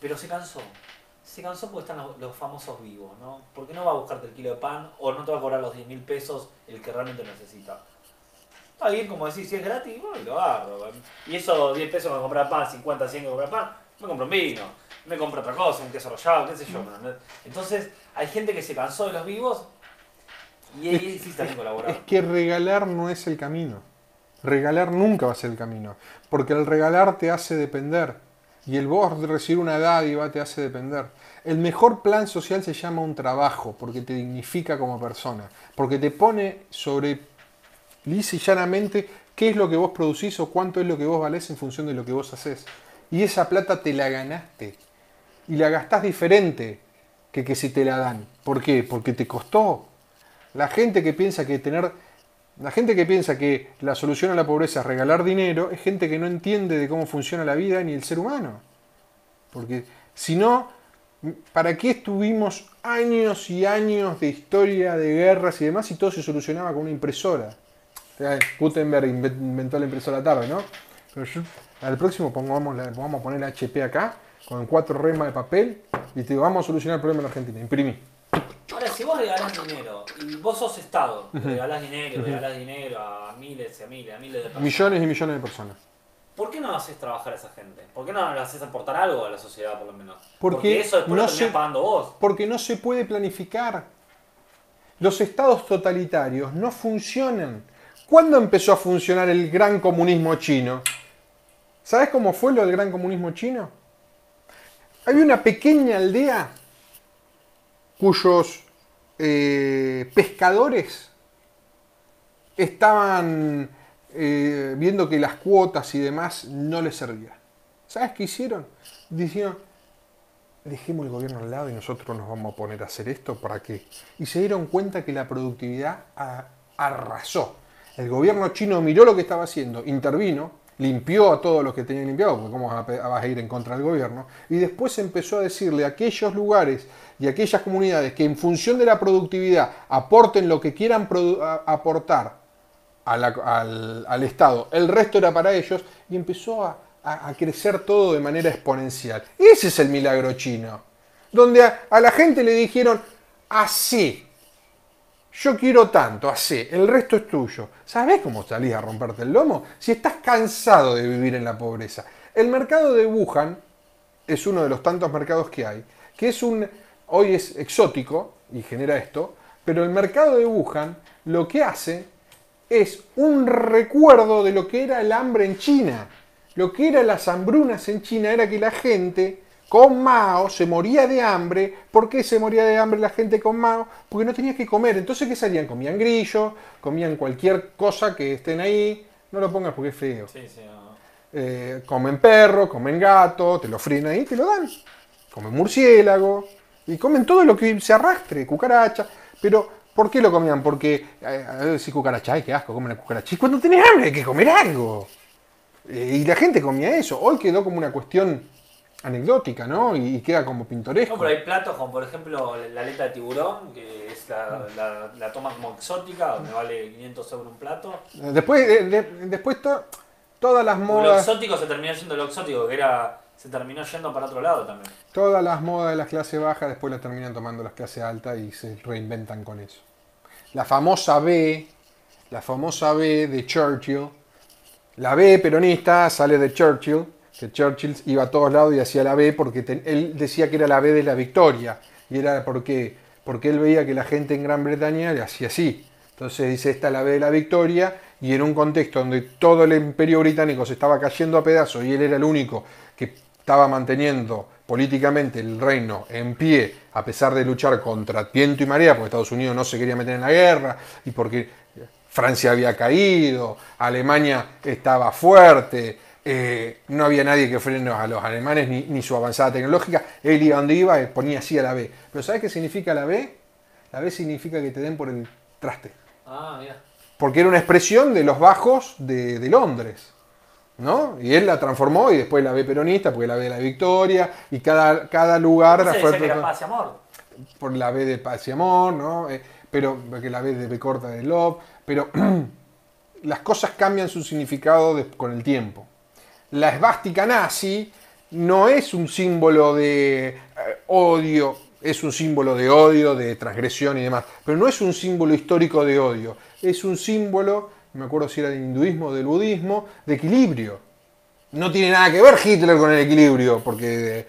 Pero se cansó. Se cansó porque están los, famosos vivos, ¿no? Porque no va a buscarte el kilo de pan o no te va a cobrar los 10 mil pesos el que realmente necesita. Está bien, como decir, si es gratis, bueno, lo agarro. Y esos 10 pesos me comprar pan, 50, 100 que comprar pan, me compro un vino, me compro otra cosa, un queso rallado, qué sé yo. Entonces, hay gente que se cansó de los vivos y ahí sí está bien colaborar. Es que regalar no es el camino. Regalar nunca va a ser el camino, porque el regalar te hace depender y el vos recibir una dádiva te hace depender. El mejor plan social se llama un trabajo, porque te dignifica como persona, porque te pone sobre lisa y llanamente qué es lo que vos producís o cuánto es lo que vos valés en función de lo que vos haces. Y esa plata te la ganaste y la gastás diferente que que si te la dan. ¿Por qué? Porque te costó. La gente que piensa que tener la gente que piensa que la solución a la pobreza es regalar dinero es gente que no entiende de cómo funciona la vida ni el ser humano. Porque si no, ¿para qué estuvimos años y años de historia, de guerras y demás y todo se solucionaba con una impresora? Gutenberg inventó la impresora tarde, ¿no? Pero al próximo pongamos, vamos a poner HP acá, con cuatro remas de papel, y te digo, vamos a solucionar el problema en la Argentina. Imprimí. Ahora, si vos regalás dinero y vos sos Estado, regalás dinero, regalás dinero a miles y a miles, a miles de personas. Millones y millones de personas. ¿Por qué no haces trabajar a esa gente? ¿Por qué no le haces aportar algo a la sociedad, por lo menos? Porque, eso después no lo se, pagando vos. Porque no se puede planificar. Los estados totalitarios no funcionan. ¿Cuándo empezó a funcionar el gran comunismo chino? ¿Sabes cómo fue lo del gran comunismo chino? Había una pequeña aldea cuyos eh, pescadores estaban eh, viendo que las cuotas y demás no les servían. ¿Sabes qué hicieron? Dijeron, dejemos el gobierno al lado y nosotros nos vamos a poner a hacer esto, ¿para qué? Y se dieron cuenta que la productividad arrasó. El gobierno chino miró lo que estaba haciendo, intervino, limpió a todos los que tenían limpiado, porque cómo vas a ir en contra del gobierno, y después empezó a decirle a aquellos lugares y aquellas comunidades que en función de la productividad aporten lo que quieran aportar al, Estado, el resto era para ellos, y empezó a, crecer todo de manera exponencial. Ese es el milagro chino, donde a, la gente le dijeron, así, yo quiero tanto, hace, el resto es tuyo. ¿Sabes cómo salís a romperte el lomo? Si estás cansado de vivir en la pobreza. El mercado de Wuhan es uno de los tantos mercados que hay, que es un, hoy es exótico y genera esto, pero el mercado de Wuhan lo que hace es un recuerdo de lo que era el hambre en China. Lo que eran las hambrunas en China era que la gente con Mao se moría de hambre. ¿Por qué se moría de hambre la gente con Mao? Porque no tenía que comer. Entonces, ¿qué salían? Comían grillo, comían cualquier cosa que estén ahí. No lo pongas porque es feo. Eh, comen perro, comen gato, te lo fríen ahí, te lo dan. Comen murciélago y comen todo lo que se arrastre, cucaracha. Pero, ¿por qué lo comían? Porque, eh, si cucaracha, ay, qué asco, comen cucaracha. Y cuando tenés hambre hay que comer algo. Eh, y la gente comía eso. Hoy quedó como una cuestión anecdótica, ¿no? Y, queda como pintoresco. No, pero hay platos como por ejemplo la aleta de tiburón, que es la, la, toma como exótica, donde vale 500 euros un plato. Después, después todas las modas... Lo exótico se terminó yendo lo exótico, que era... Se terminó yendo para otro lado también. Todas las modas de las clases bajas después las terminan tomando las clases altas y se reinventan con eso. La famosa B, la famosa B de Churchill, la B peronista sale de Churchill, que Churchill iba a todos lados y hacía la B porque él decía que era la B de la victoria. Y era porque, porque él veía que la gente en Gran Bretaña le hacía así. Entonces dice, esta es la B de la victoria. Y en un contexto donde todo el imperio británico se estaba cayendo a pedazos y él era el único que estaba manteniendo políticamente el reino en pie, a pesar de luchar contra viento y marea, porque Estados Unidos no se quería meter en la guerra y porque Francia había caído, Alemania estaba fuerte, eh, no había nadie que frene a los alemanes ni, su avanzada tecnológica. Él iba donde iba, ponía así a la B. Pero ¿sabes qué significa la B? La B significa que te den por el traste. Ah, mira. Porque era una expresión de los bajos de, Londres. ¿no? Y él la transformó y después la B peronista, porque la B de la victoria, y cada, cada lugar... No fue, que paz y amor. Por la B de paz y amor, ¿no? Eh, pero porque la B de B corta de love, pero las cosas cambian su significado con el tiempo la esvástica nazi no es un símbolo de eh, odio, es un símbolo de odio, de transgresión y demás, pero no es un símbolo histórico de odio, es un símbolo, me acuerdo si era del hinduismo o del budismo, de equilibrio. No tiene nada que ver Hitler con el equilibrio, porque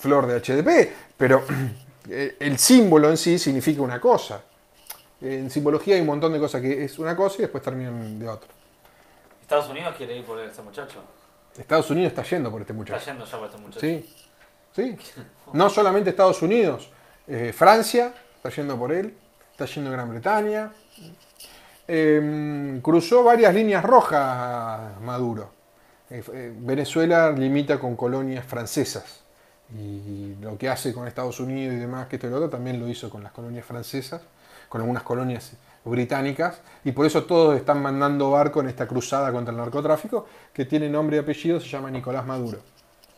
flor de HDP, pero el símbolo en sí significa una cosa. En simbología hay un montón de cosas que es una cosa y después terminan de otra. Estados Unidos quiere ir por este muchacho. Estados Unidos está yendo por este muchacho. Está yendo ya por este muchacho. Sí, sí. No solamente Estados Unidos, eh, Francia está yendo por él, está yendo Gran Bretaña. Em, cruzó varias líneas rojas Maduro. Eh, eh, Venezuela limita con colonias francesas. Y lo que hace con Estados Unidos y demás, que esto y lo otro, también lo hizo con las colonias francesas, con algunas colonias británicas, y por eso todos están mandando barco en esta cruzada contra el narcotráfico, que tiene nombre y apellido, se llama Nicolás Maduro.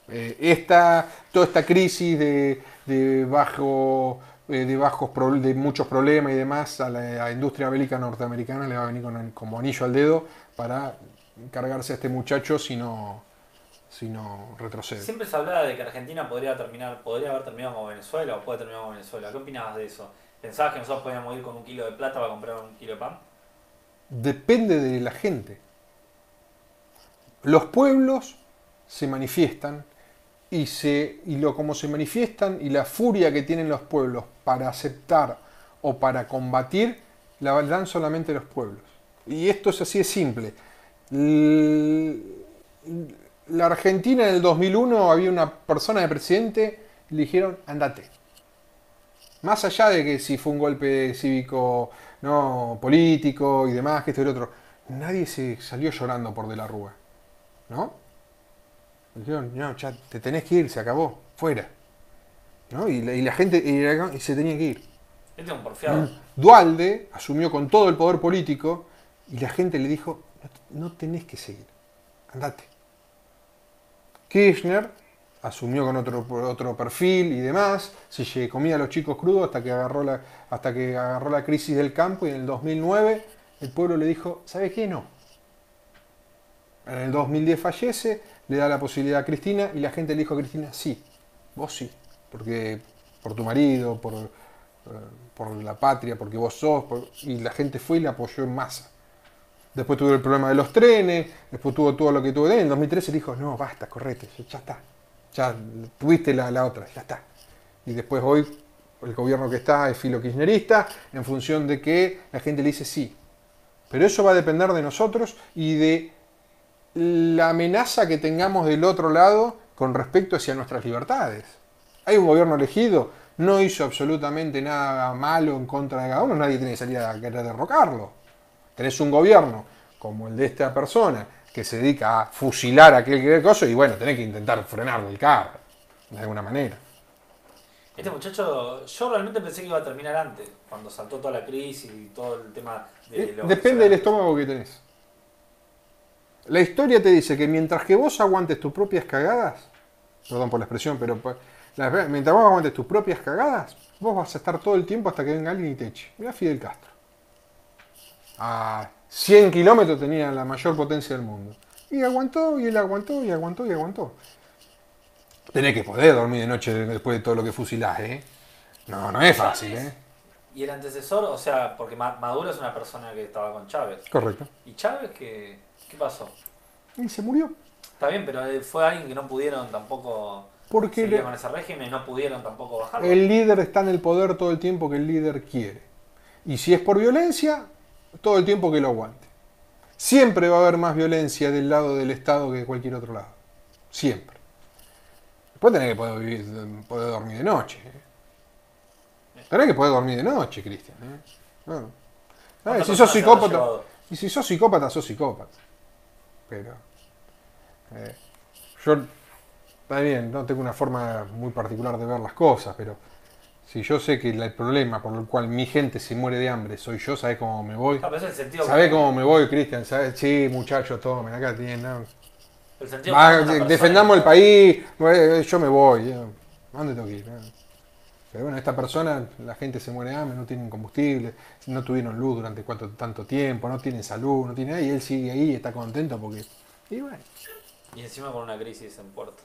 Eh, esta, toda esta crisis de, bajo, eh, de, bajos de muchos problemas y demás a la industria bélica norteamericana le va a venir con, como anillo al dedo para cargarse a este muchacho si no, si no retrocede. Siempre se hablaba de que Argentina podría terminar, podría haber terminado como Venezuela o puede terminar como Venezuela. ¿Qué opinabas de eso? ¿Pensabas que nosotros podíamos ir con un kilo de plata para comprar un kilo de pan? Depende de la gente. Los pueblos se manifiestan y, se, y lo como se manifiestan y la furia que tienen los pueblos para aceptar o para combatir, la dan solamente los pueblos. Y esto es así de simple. La Argentina en el 2001 había una persona de presidente le dijeron, andate más allá de que si fue un golpe cívico, no político y demás, que esto y lo otro, nadie se salió llorando por De la Rúa. ¿No? Dijeron, no, ya te tenés que ir, se acabó, fuera. ¿No? Y, la, gente y, se tenía que ir. Este es un porfiado. Mm. Dualde asumió con todo el poder político y la gente le dijo, no tenés que seguir, andate. Kirchner asumió con otro, otro perfil y demás, se comía a los chicos crudos hasta que, agarró la, hasta que agarró la crisis del campo y en el 2009 el pueblo le dijo, ¿sabe qué? No. En el 2010 fallece, le da la posibilidad a Cristina y la gente le dijo a Cristina, sí, vos sí, porque por tu marido, por, por la patria, porque vos sos, y la gente fue y la apoyó en masa. Después tuvo el problema de los trenes, después tuvo todo lo que tuvo. En 2013 dijo, no, basta, correte, ya está. Ya tuviste la, la otra, ya está. Y después hoy el gobierno que está es filo kirchnerista, en función de que la gente le dice sí. Pero eso va a depender de nosotros y de la amenaza que tengamos del otro lado con respecto hacia nuestras libertades. Hay un gobierno elegido, no hizo absolutamente nada malo en contra de cada uno, nadie tiene que salir a querer derrocarlo. Tenés un gobierno como el de esta persona que se dedica a fusilar a aquel que cosa y bueno, tenés que intentar frenarlo el carro, de alguna manera. Este muchacho, yo realmente pensé que iba a terminar antes, cuando saltó toda la crisis y todo el tema de... Eh, depende del estómago que tenés. La historia te dice que mientras que vos aguantes tus propias cagadas, perdón por la expresión, pero pues, mientras vos aguantes tus propias cagadas, vos vas a estar todo el tiempo hasta que venga alguien y te eche. Mira Fidel Castro. A 100 kilómetros tenía la mayor potencia del mundo. Y aguantó, y él aguantó, y aguantó, y aguantó. Tenés que poder dormir de noche después de todo lo que fusilás, ¿eh? No, no es fácil, ¿eh? Y el antecesor, o sea, porque Maduro es una persona que estaba con Chávez. Correcto. ¿Y Chávez qué, qué pasó? Y se murió. Está bien, pero fue alguien que no pudieron tampoco porque seguir con ese régimen y no pudieron tampoco bajarlo. El líder está en el poder todo el tiempo que el líder quiere. Y si es por violencia, todo el tiempo que lo aguante. Siempre va a haber más violencia del lado del Estado que de cualquier otro lado. Siempre. Después tenés que poder, vivir, poder dormir de noche. ¿eh? Tenés que poder dormir de noche, Cristian. ¿eh? si sos psicópata, y si sos psicópata, sos psicópata. Pero. Eh, yo. Está bien, no tengo una forma muy particular de ver las cosas, pero. Si yo sé que el problema por el cual mi gente se muere de hambre soy yo, ¿sabés cómo me voy? ¿Sabés cómo me voy, Cristian? ¿Sabés? Sí, muchachos, tomen, acá tienen. defendamos el país, yo me voy. ¿Dónde tengo que ir? Pero bueno, esta persona, la gente se muere de hambre, no tienen combustible, no tuvieron luz durante cuánto, tanto tiempo, no tienen salud, no tiene nada, y él sigue ahí, está contento porque. Y bueno. Y encima con una crisis en Puerto.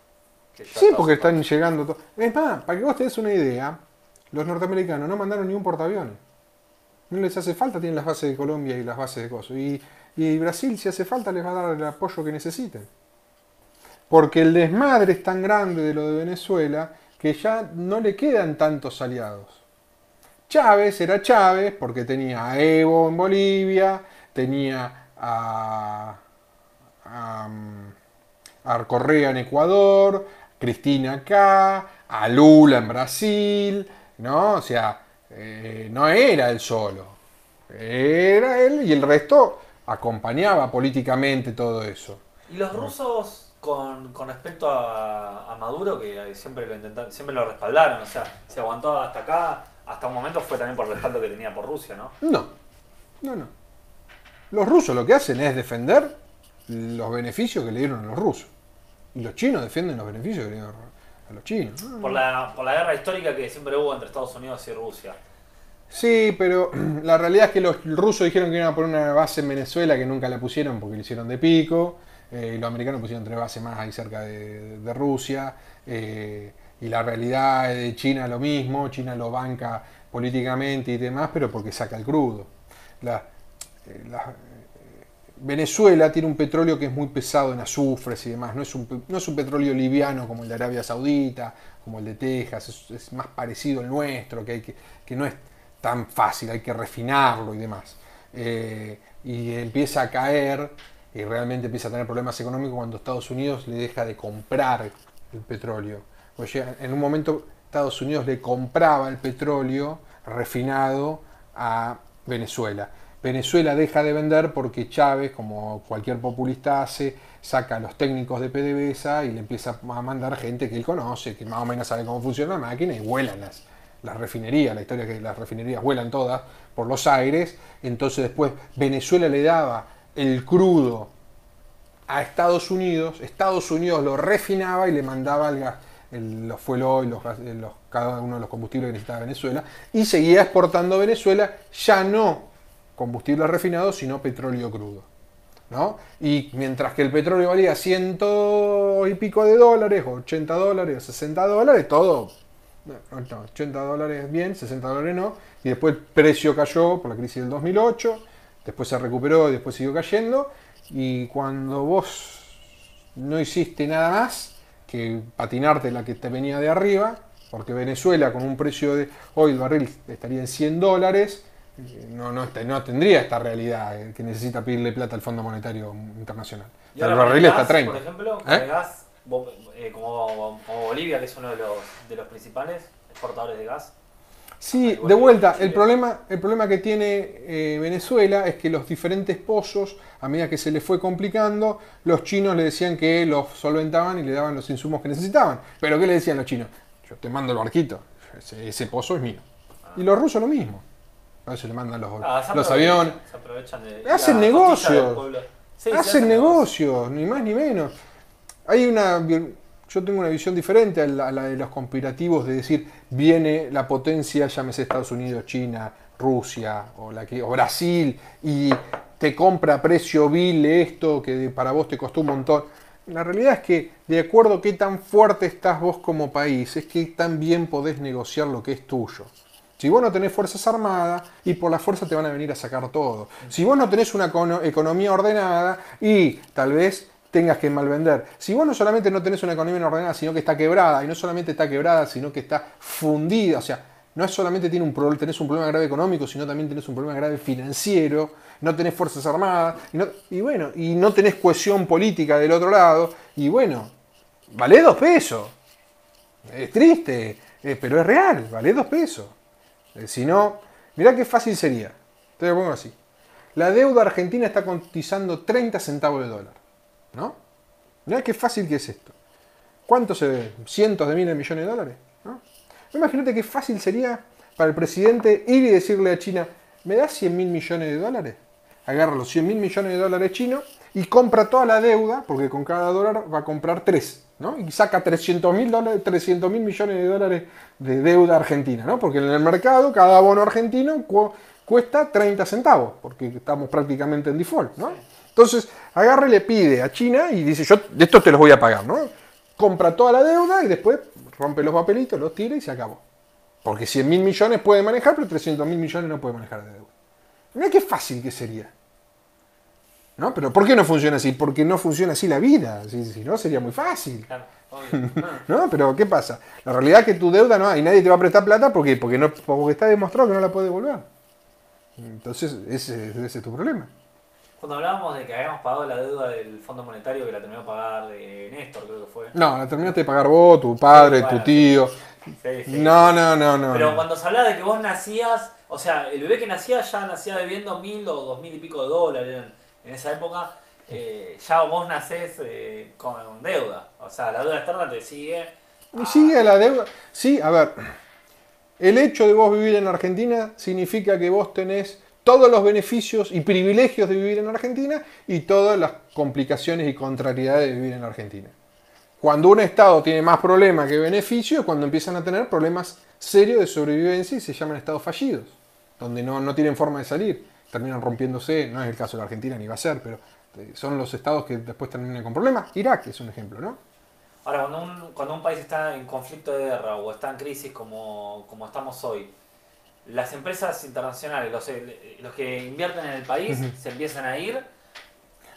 Sí, porque están llegando. Es más, para que vos te des una idea, los norteamericanos no mandaron ni un portaaviones. No les hace falta, tienen las bases de Colombia y las bases de Coso. Y, y Brasil, si hace falta, les va a dar el apoyo que necesiten. Porque el desmadre es tan grande de lo de Venezuela que ya no le quedan tantos aliados. Chávez era Chávez porque tenía a Evo en Bolivia, tenía a, a, Correa en Ecuador, Cristina acá, a Lula en Brasil, ¿no? O sea, eh, no era él solo, era él y el resto acompañaba políticamente todo eso. ¿Y los rusos con, con respecto a, Maduro, que siempre lo intentaron, siempre lo respaldaron, o sea, se aguantó hasta acá, hasta un momento fue también por el respaldo que tenía por Rusia, ¿no? No, no, no. Los rusos lo que hacen es defender los beneficios que le dieron a los rusos. Y los chinos defienden los beneficios que le dieron a los chinos. Por la, por la guerra histórica que siempre hubo entre Estados Unidos y Rusia. Sí, pero la realidad es que los rusos dijeron que iban a poner una base en Venezuela que nunca la pusieron porque le hicieron de pico. Eh, los americanos pusieron tres bases más ahí cerca de, Rusia, eh, y la realidad de China lo mismo, China lo banca políticamente y demás, pero porque saca el crudo. Eh, Venezuela tiene un petróleo que es muy pesado en azufres y demás, no es un, no es un petróleo liviano como el de Arabia Saudita, como el de Texas, es, más parecido al nuestro, que, hay que, que no es tan fácil, hay que refinarlo y demás. y empieza a caer y realmente empieza a tener problemas económicos cuando Estados Unidos le deja de comprar el petróleo. en un momento Estados Unidos le compraba el petróleo refinado a Venezuela. Venezuela deja de vender porque Chávez, como cualquier populista hace, saca a los técnicos de PDVSA y le empieza a mandar gente que él conoce, que más o menos sabe cómo funciona la máquina y vuelan las, las refinerías. La historia es que las refinerías vuelan todas por los aires. Entonces después Venezuela le daba el crudo a Estados Unidos, Estados Unidos lo refinaba y le mandaba el gas, los fuel oil, los, cada uno de los combustibles que necesitaba Venezuela, y seguía exportando Venezuela ya no combustible refinado, sino petróleo crudo. ¿no? Y mientras que el petróleo valía ciento y pico de dólares, 80 dólares, 60 dólares, todo no, 80 dólares bien, 60 dólares no, y después el precio cayó por la crisis del 2008, después se recuperó y después siguió cayendo, y cuando vos no hiciste nada más que patinarte la que te venía de arriba, porque Venezuela con un precio de hoy el barril estaría en 100 dólares, no, no, no tendría esta realidad eh, que necesita pedirle plata al Fondo Monetario Internacional. el barril está 30. Por ejemplo, ¿Eh? gas, como, Bolivia, que es uno de los, de los principales exportadores de gas, Sí, de vuelta, el problema, el problema que tiene Venezuela es que los diferentes pozos, a medida que se le fue complicando, los chinos le decían que los solventaban y le daban los insumos que necesitaban. Pero ¿qué le decían los chinos? Yo te mando el barquito, ese, pozo es mío. Y los rusos lo mismo. A veces le mandan los, ah, los aviones. hacen negocios. hacen negocios, ni más ni menos. Hay una. Yo tengo una visión diferente a la, de los conspirativos de decir, viene la potencia, llámese Estados Unidos, China, Rusia o, la que, o Brasil, y te compra a precio vil esto que para vos te costó un montón. La realidad es que, de acuerdo a qué tan fuerte estás vos como país, es que tan bien podés negociar lo que es tuyo. Si vos no tenés fuerzas armadas y por la fuerza te van a venir a sacar todo. Si vos no tenés una economía ordenada y tal vez tengas que malvender. Si vos no solamente no tenés una economía ordenada, sino que está quebrada, y no solamente está quebrada, sino que está fundida, o sea, no es solamente tiene un tenés un problema grave económico, sino también tenés un problema grave financiero, no tenés fuerzas armadas, y, bueno, y no tenés cohesión política del otro lado, y bueno, vale dos pesos. Es triste, eh, pero es real, vale dos pesos. Eh, si no, mirá qué fácil sería. Te lo pongo así. La deuda argentina está cotizando 30 centavos de dólar. ¿No? Mirá qué fácil que es esto. ¿Cuánto se ve? ¿Cientos de miles de millones de dólares? ¿No? Imagínate qué fácil sería para el presidente ir y decirle a China, ¿me das 100 mil millones de dólares? agarra los 100 mil millones de dólares chinos y compra toda la deuda, porque con cada dólar va a comprar 3, ¿no? Y saca 300 mil millones de dólares de deuda argentina, ¿no? Porque en el mercado cada bono argentino cuesta 30 centavos, porque estamos prácticamente en default, ¿no? Entonces, agarra y le pide a China y dice, yo de esto te los voy a pagar, ¿no? Compra toda la deuda y después rompe los papelitos, los tira y se acabó. Porque 100 mil millones puede manejar, pero 300 mil millones no puede manejar de deuda. Mira qué fácil que sería. ¿No? Pero ¿por qué no funciona así? Porque no funciona así la vida. Si, no, sería muy fácil. ¿No? Pero ¿qué pasa? La realidad es que tu deuda no hay, nadie te va a prestar plata porque, porque, no, porque está demostrado que no la puede devolver. Entonces, ese, es tu problema. Cuando hablábamos de que habíamos pagado la deuda del Fondo Monetario que la terminó de pagar de Néstor, creo que fue. No, la terminaste de pagar vos, tu padre, tu tío. no, no, no, no. Pero cuando se hablaba de que vos nacías o sea, el bebé que nacía ya nacía debiendo mil o dos mil y pico de dólares en, esa época. Eh, ya vos nacés eh, con deuda. O sea, la deuda externa te sigue. Y sigue la deuda. Sí, a ver. El hecho de vos vivir en Argentina significa que vos tenés todos los beneficios y privilegios de vivir en Argentina y todas las complicaciones y contrariedades de vivir en Argentina. Cuando un Estado tiene más problemas que beneficios, cuando empiezan a tener problemas serios de sobrevivencia y se llaman estados fallidos donde no, tienen forma de salir, terminan rompiéndose, no es el caso de la Argentina ni va a ser, pero eh, son los estados que después terminan con problemas. Irak es un ejemplo, ¿no? Ahora, cuando un, cuando un país está en conflicto de guerra o está en crisis como, estamos hoy, las empresas internacionales, los, eh, los que invierten en el país, se empiezan a ir.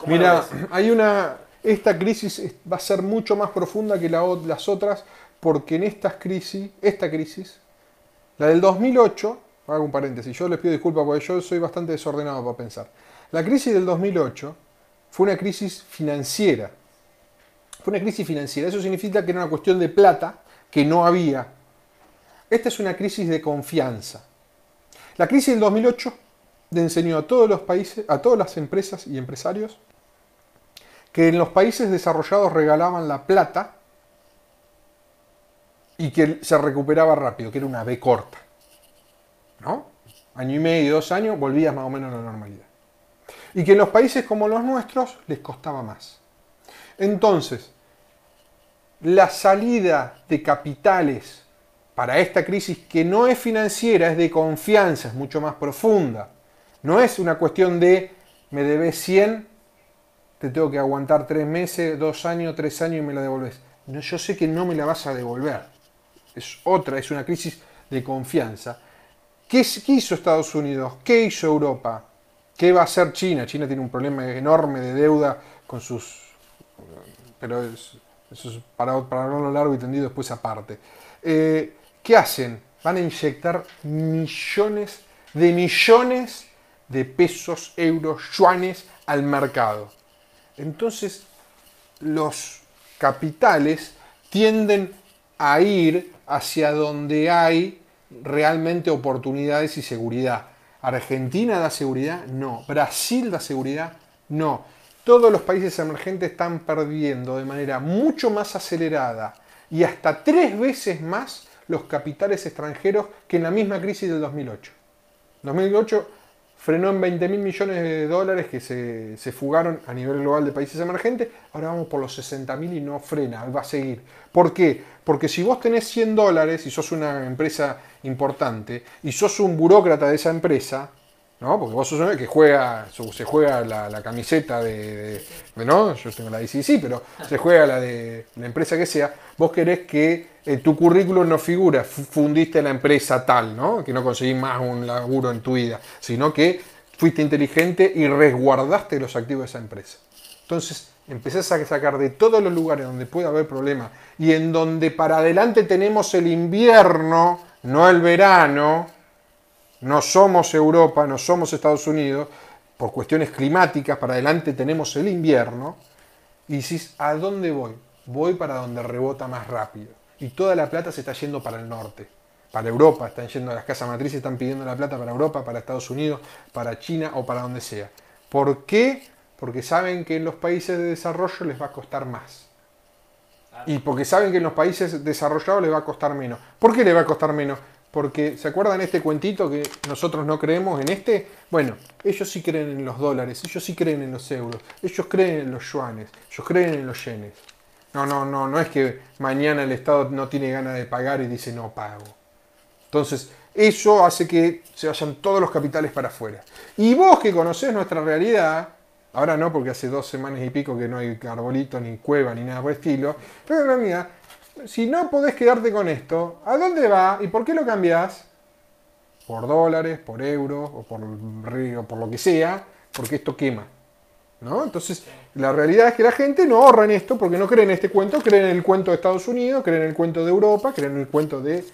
Mira, hay una. Esta crisis va a ser mucho más profunda que las otras, porque en estas crisis, esta crisis, la del 2008, hago un paréntesis, yo les pido disculpas porque yo soy bastante desordenado para pensar. La crisis del 2008 fue una crisis financiera. Fue una crisis financiera. Eso significa que era una cuestión de plata que no había. Esta es una crisis de confianza. La crisis del 2008 le enseñó a todos los países, a todas las empresas y empresarios que en los países desarrollados regalaban la plata y que se recuperaba rápido, que era una B corta. ¿No? Año y medio, dos años, volvías más o menos a la normalidad. Y que en los países como los nuestros les costaba más. Entonces, la salida de capitales para esta crisis, que no es financiera, es de confianza, es mucho más profunda. No es una cuestión de me debes 100, te tengo que aguantar tres meses, dos años, tres años y me la devolves. No, yo sé que no me la vas a devolver. es otra, es una crisis de confianza. ¿Qué, hizo Estados Unidos? ¿Qué hizo Europa? ¿Qué va a hacer China? China tiene un problema enorme de deuda con sus... Pero eso es para, hablarlo largo y tendido después aparte. Eh, ¿Qué hacen? Van a inyectar millones de millones de pesos, euros, yuanes al mercado. Entonces, los capitales tienden a ir hacia donde hay realmente oportunidades y seguridad. Argentina da seguridad, no. Brasil da seguridad, no. Todos los países emergentes están perdiendo de manera mucho más acelerada y hasta tres veces más los capitales extranjeros que en la misma crisis del 2008. 2008 frenó en 20 mil millones de dólares que se, fugaron a nivel global de países emergentes, ahora vamos por los 60 mil y no frena, va a seguir. ¿Por qué? Porque si vos tenés 100 dólares y sos una empresa importante y sos un burócrata de esa empresa, ¿no? Porque vos sos uno que juega, se juega la, camiseta de, ¿no? Yo tengo la ICC, pero se juega la de la empresa que sea, vos querés que eh, tu currículum no figura, fundiste la empresa tal, ¿no? Que no conseguís más un laburo en tu vida, sino que fuiste inteligente y resguardaste los activos de esa empresa. Entonces, empezás a sacar de todos los lugares donde puede haber problemas y en donde para adelante tenemos el invierno, no el verano, no somos Europa, no somos Estados Unidos, por cuestiones climáticas, para adelante tenemos el invierno, y dices, ¿a dónde voy? Voy para donde rebota más rápido. Y toda la plata se está yendo para el norte, para Europa, están yendo a las casas matrices, están pidiendo la plata para Europa, para Estados Unidos, para China o para donde sea. ¿Por qué? Porque saben que en los países de desarrollo les va a costar más. Y porque saben que en los países desarrollados les va a costar menos. ¿Por qué les va a costar menos? Porque, ¿se acuerdan este cuentito que nosotros no creemos en este? Bueno, ellos sí creen en los dólares, ellos sí creen en los euros, ellos creen en los yuanes, ellos creen en los yenes. No, no, no, no es que mañana el Estado no tiene ganas de pagar y dice no pago. Entonces, eso hace que se vayan todos los capitales para afuera. Y vos que conocés nuestra realidad, ahora no porque hace dos semanas y pico que no hay arbolito, ni cueva, ni nada por el estilo, pero la mía, si no podés quedarte con esto, ¿a dónde va y por qué lo cambiás? Por dólares, por euros o por, o por lo que sea, porque esto quema. ¿no? Entonces, la realidad es que la gente no ahorra en esto porque no cree en este cuento, creen en el cuento de Estados Unidos, creen en el cuento de Europa, creen en el cuento de.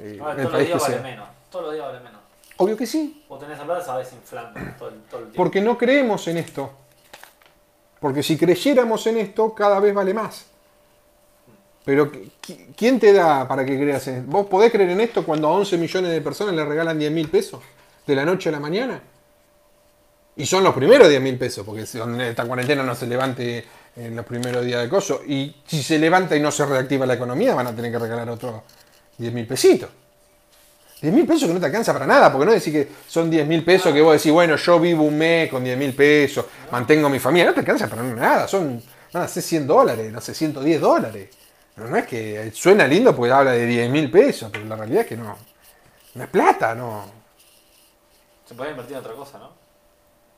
Eh, ah, todos los días vale menos. Todos los días vale menos. Obvio que sí. Vos tenés plata, sabes inflando todo el tiempo. Porque no creemos en esto. Porque si creyéramos en esto, cada vez vale más. Pero ¿quién te da para que creas en esto? ¿Vos podés creer en esto cuando a 11 millones de personas le regalan 10 mil pesos? ¿De la noche a la mañana? Y son los primeros 10 mil pesos, porque si esta cuarentena no se levante en los primeros días de coso. Y si se levanta y no se reactiva la economía, van a tener que regalar otros 10 mil pesitos. 10 mil pesos que no te alcanza para nada, porque no decir que son 10 mil pesos que vos decís, bueno, yo vivo un mes con 10 mil pesos, mantengo mi familia, no te alcanza para nada, son, a ser 100 dólares, no sé, 110 dólares. No, es que suena lindo porque habla de 10 mil pesos, pero la realidad es que no. No es plata, no. Se puede invertir en otra cosa, ¿no?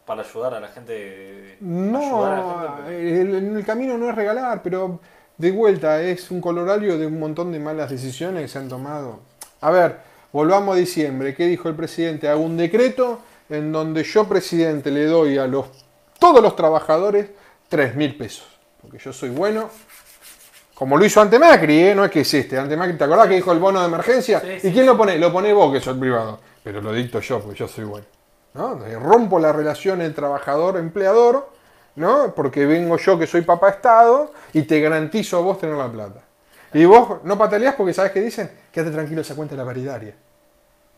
Para ayudar a la gente. No, el camino no es regalar, pero de vuelta es un colorario de un montón de malas decisiones que se han tomado. A ver, volvamos a diciembre. ¿Qué dijo el presidente? Hago un decreto en donde yo, presidente, le doy a los, todos los trabajadores 3 mil pesos. Porque yo soy bueno como lo hizo Antemacri, ¿eh? no es que es este. Antemacri, ¿te acordás que dijo el bono de emergencia? ¿Y quién lo pone? Lo pone vos, que sos privado. Pero lo dicto yo, porque yo soy bueno. ¿no? Rompo la relación entre trabajador-empleador, ¿no? porque vengo yo que soy papá Estado y te garantizo a vos tener la plata. Y vos no pataleás porque sabes qué dicen, quédate tranquilo, esa cuenta es la paritaria.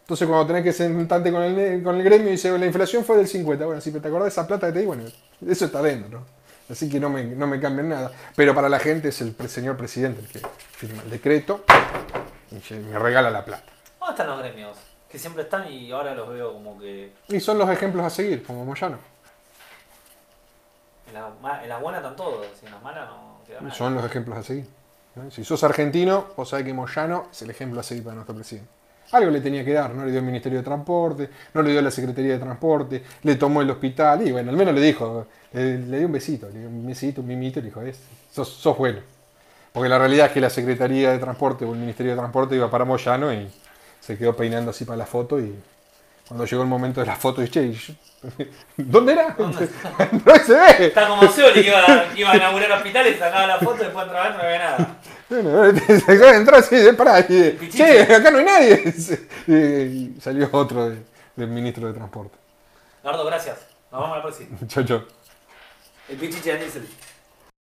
Entonces cuando tenés que sentarte con el, con el gremio y dice, la inflación fue del 50, bueno, si te acordás de esa plata que te di, bueno, eso está dentro. ¿no? Así que no me, no me cambien nada. Pero para la gente es el señor presidente el que firma el decreto y me regala la plata. ¿Dónde están los gremios? Que siempre están y ahora los veo como que... Y son los ejemplos a seguir, como Moyano. En las la buenas están todos, en las malas no queda nada. Son los ejemplos a seguir. Si sos argentino, vos sabés que Moyano es el ejemplo a seguir para nuestro presidente. Algo le tenía que dar, no le dio el Ministerio de Transporte, no le dio la Secretaría de Transporte, le tomó el hospital y bueno, al menos le dijo, le, dio un besito, le dio un besito, un mimito y le dijo, sos, sos bueno. Porque la realidad es que la Secretaría de Transporte o el Ministerio de Transporte iba para Moyano y se quedó peinando así para la foto y cuando llegó el momento de la foto, dije, che, ¿dónde era? no se ve. Está como Scioli que iba, a inaugurar hospitales, sacaba la foto y después entraba adentro y no había nada. Bueno, entrar así, pará, y che, acá no hay nadie. Y salió otro de- del ministro de Transporte. Nardo, gracias. Nos vemos a la próxima. Chau, chau. El pichichi de.